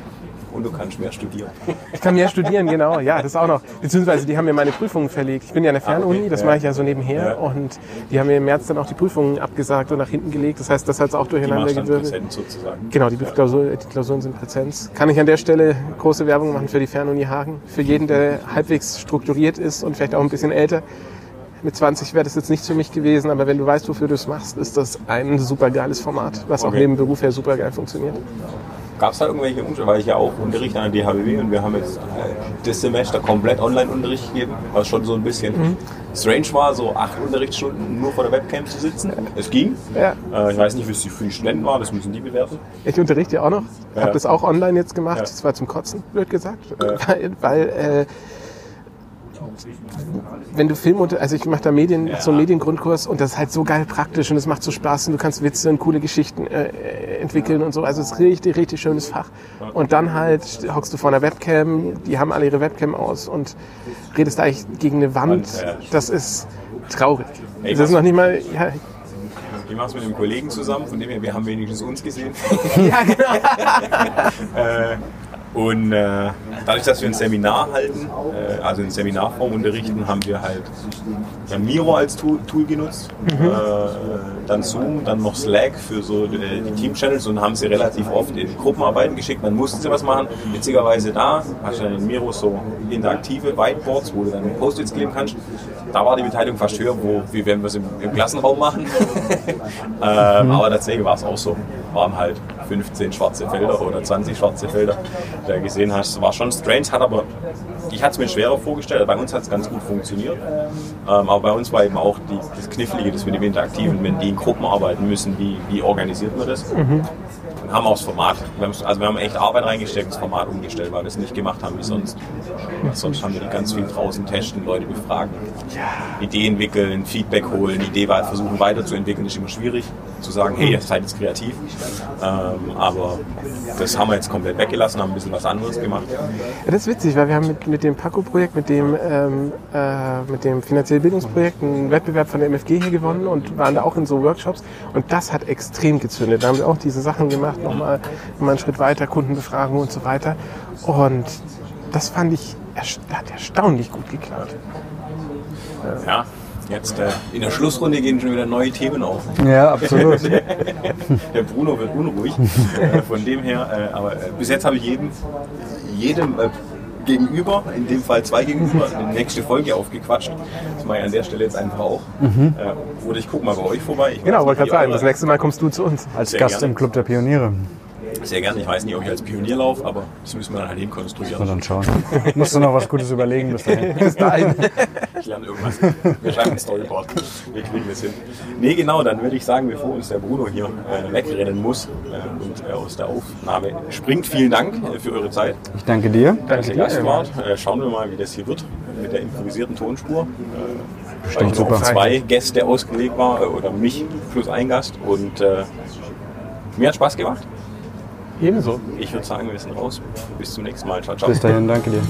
Und du kannst mehr studieren. ich kann mehr studieren, genau. Ja, das auch noch. Beziehungsweise die haben mir meine Prüfungen verlegt. Ich bin ja an der Fernuni, das mache ich ja so nebenher. Ja. Und die haben mir im März dann auch die Prüfungen abgesagt und nach hinten gelegt. Das heißt, das hat es auch durcheinander gewirbelt. Sozusagen. Genau, die, Klausur, die Klausuren sind Präsenz. Kann ich an der Stelle große Werbung machen für die Fernuni Hagen. Für jeden, der halbwegs strukturiert ist und vielleicht auch ein bisschen älter. Mit 20 wäre das jetzt nichts für mich gewesen, aber wenn du weißt, wofür du es machst, ist das ein super geiles Format, was auch Okay. neben Beruf her super geil funktioniert. Gab es da irgendwelche Umstände? Weil ich ja auch unterrichte an der DHBW und wir haben jetzt äh, das Semester komplett Online-Unterricht gegeben, was schon so ein bisschen Mhm. strange war, so acht Unterrichtsstunden nur vor der Webcam zu sitzen. Es ging. Ja. Äh, ich weiß nicht, wie es für die Studenten war, das müssen die bewerten. Ich unterrichte ja auch noch. Ja. Habe das auch online jetzt gemacht. Ja. Das war zum Kotzen, blöd gesagt. Weil, weil äh, wenn du Film unter, also ich mache da Medien, Ja. so einen Mediengrundkurs und das ist halt so geil praktisch und es macht so Spaß und du kannst Witze und coole Geschichten äh, entwickeln und so. Also es ist richtig, richtig schönes Fach. Und dann halt hockst du vor einer Webcam, die haben alle ihre Webcam aus und redest eigentlich gegen eine Wand. Und, ja. Das ist traurig. Das ist noch nicht mal, ja, Ich mache es mit einem Kollegen zusammen, von dem her, wir haben wenigstens uns gesehen. ja genau. Äh, und äh, dadurch, dass wir ein Seminar halten, äh, also in Seminarform unterrichten, haben wir halt ja, Miro als Tool, Tool genutzt, äh, dann Zoom, dann noch Slack für so äh, die Team-Channels und haben sie relativ oft in Gruppenarbeiten geschickt. Dann mussten sie was machen. Witzigerweise da hast du dann in Miro so interaktive Whiteboards, wo du dann Post-its kleben kannst. Da war die Beteiligung fast höher, wo, wie wenn wir es im, im Klassenraum machen. ähm, aber tatsächlich war es auch so. Waren halt 15 schwarze Felder oder 20 schwarze Felder, du gesehen hast. War schon strange, hat aber, ich hatte es mir schwerer vorgestellt. Bei uns hat es ganz gut funktioniert. Ähm, aber bei uns war eben auch die, das Knifflige, das mit dem Interaktiven, wenn die in Gruppen arbeiten müssen, wie, wie organisiert man das? Und haben auch das Format, also wir haben echt Arbeit reingesteckt, das Format umgestellt, weil wir es nicht gemacht haben wie sonst. Sonst haben wir die ganz viel draußen testen, Leute befragen, Ideen entwickeln, Feedback holen, Idee versuchen weiterzuentwickeln, ist immer schwierig zu sagen, hey, ihr seid jetzt kreativ. Ähm, aber das haben wir jetzt komplett weggelassen, haben ein bisschen was anderes gemacht. Ja, das ist witzig, weil wir haben mit, mit dem Paco-Projekt, mit dem, ähm, äh, mit dem finanziellen Bildungsprojekt einen Wettbewerb von der MFG hier gewonnen und waren da auch in so Workshops und das hat extrem gezündet. Da haben wir auch diese Sachen gemacht, nochmal nochmal einen Schritt weiter, Kundenbefragung und so weiter. Und das fand ich, hat erstaunlich gut geklappt. Ja, jetzt äh, in der Schlussrunde gehen schon wieder neue Themen auf. Ja, absolut. Der Bruno wird unruhig. Äh, Von dem her, äh, aber äh, bis jetzt habe ich jedem, jedem äh, gegenüber, in dem Fall zwei gegenüber, eine nächste Folge aufgequatscht. Das mache ich an der Stelle jetzt einfach auch. Äh, oder ich gucke mal bei euch vorbei. Ich Genau, wollte gerade sagen, das nächste Mal kommst du zu uns. Als Sehr Gast gerne. im Club der Pioniere. Sehr gerne. Ich weiß nicht, ob ich als Pionier laufe, aber das müssen wir dann halt Mal hinkonstruieren. dann schauen. Musst du noch was Gutes überlegen bis dahin. Bis dahin. Ich lerne irgendwas. Wir schreiben ein Storyboard. Wir kriegen das hin. Nee, genau, dann würde ich sagen, bevor uns der Bruno hier äh, wegrennen muss äh, und äh, aus der Aufnahme springt, vielen Dank äh, für eure Zeit, Ich danke dir. dass ihr dir, Gast. Äh, schauen wir mal, wie das hier wird mit der improvisierten Tonspur. Äh, Stimmt, weil ich noch auf super. zwei Gäste ausgelegt war, äh, oder mich plus ein Gast. Und äh, mir hat Spaß gemacht. Ebenso. Ich würde sagen, wir sind raus. Bis zum nächsten Mal. Ciao, ciao. Bis dahin, danke dir.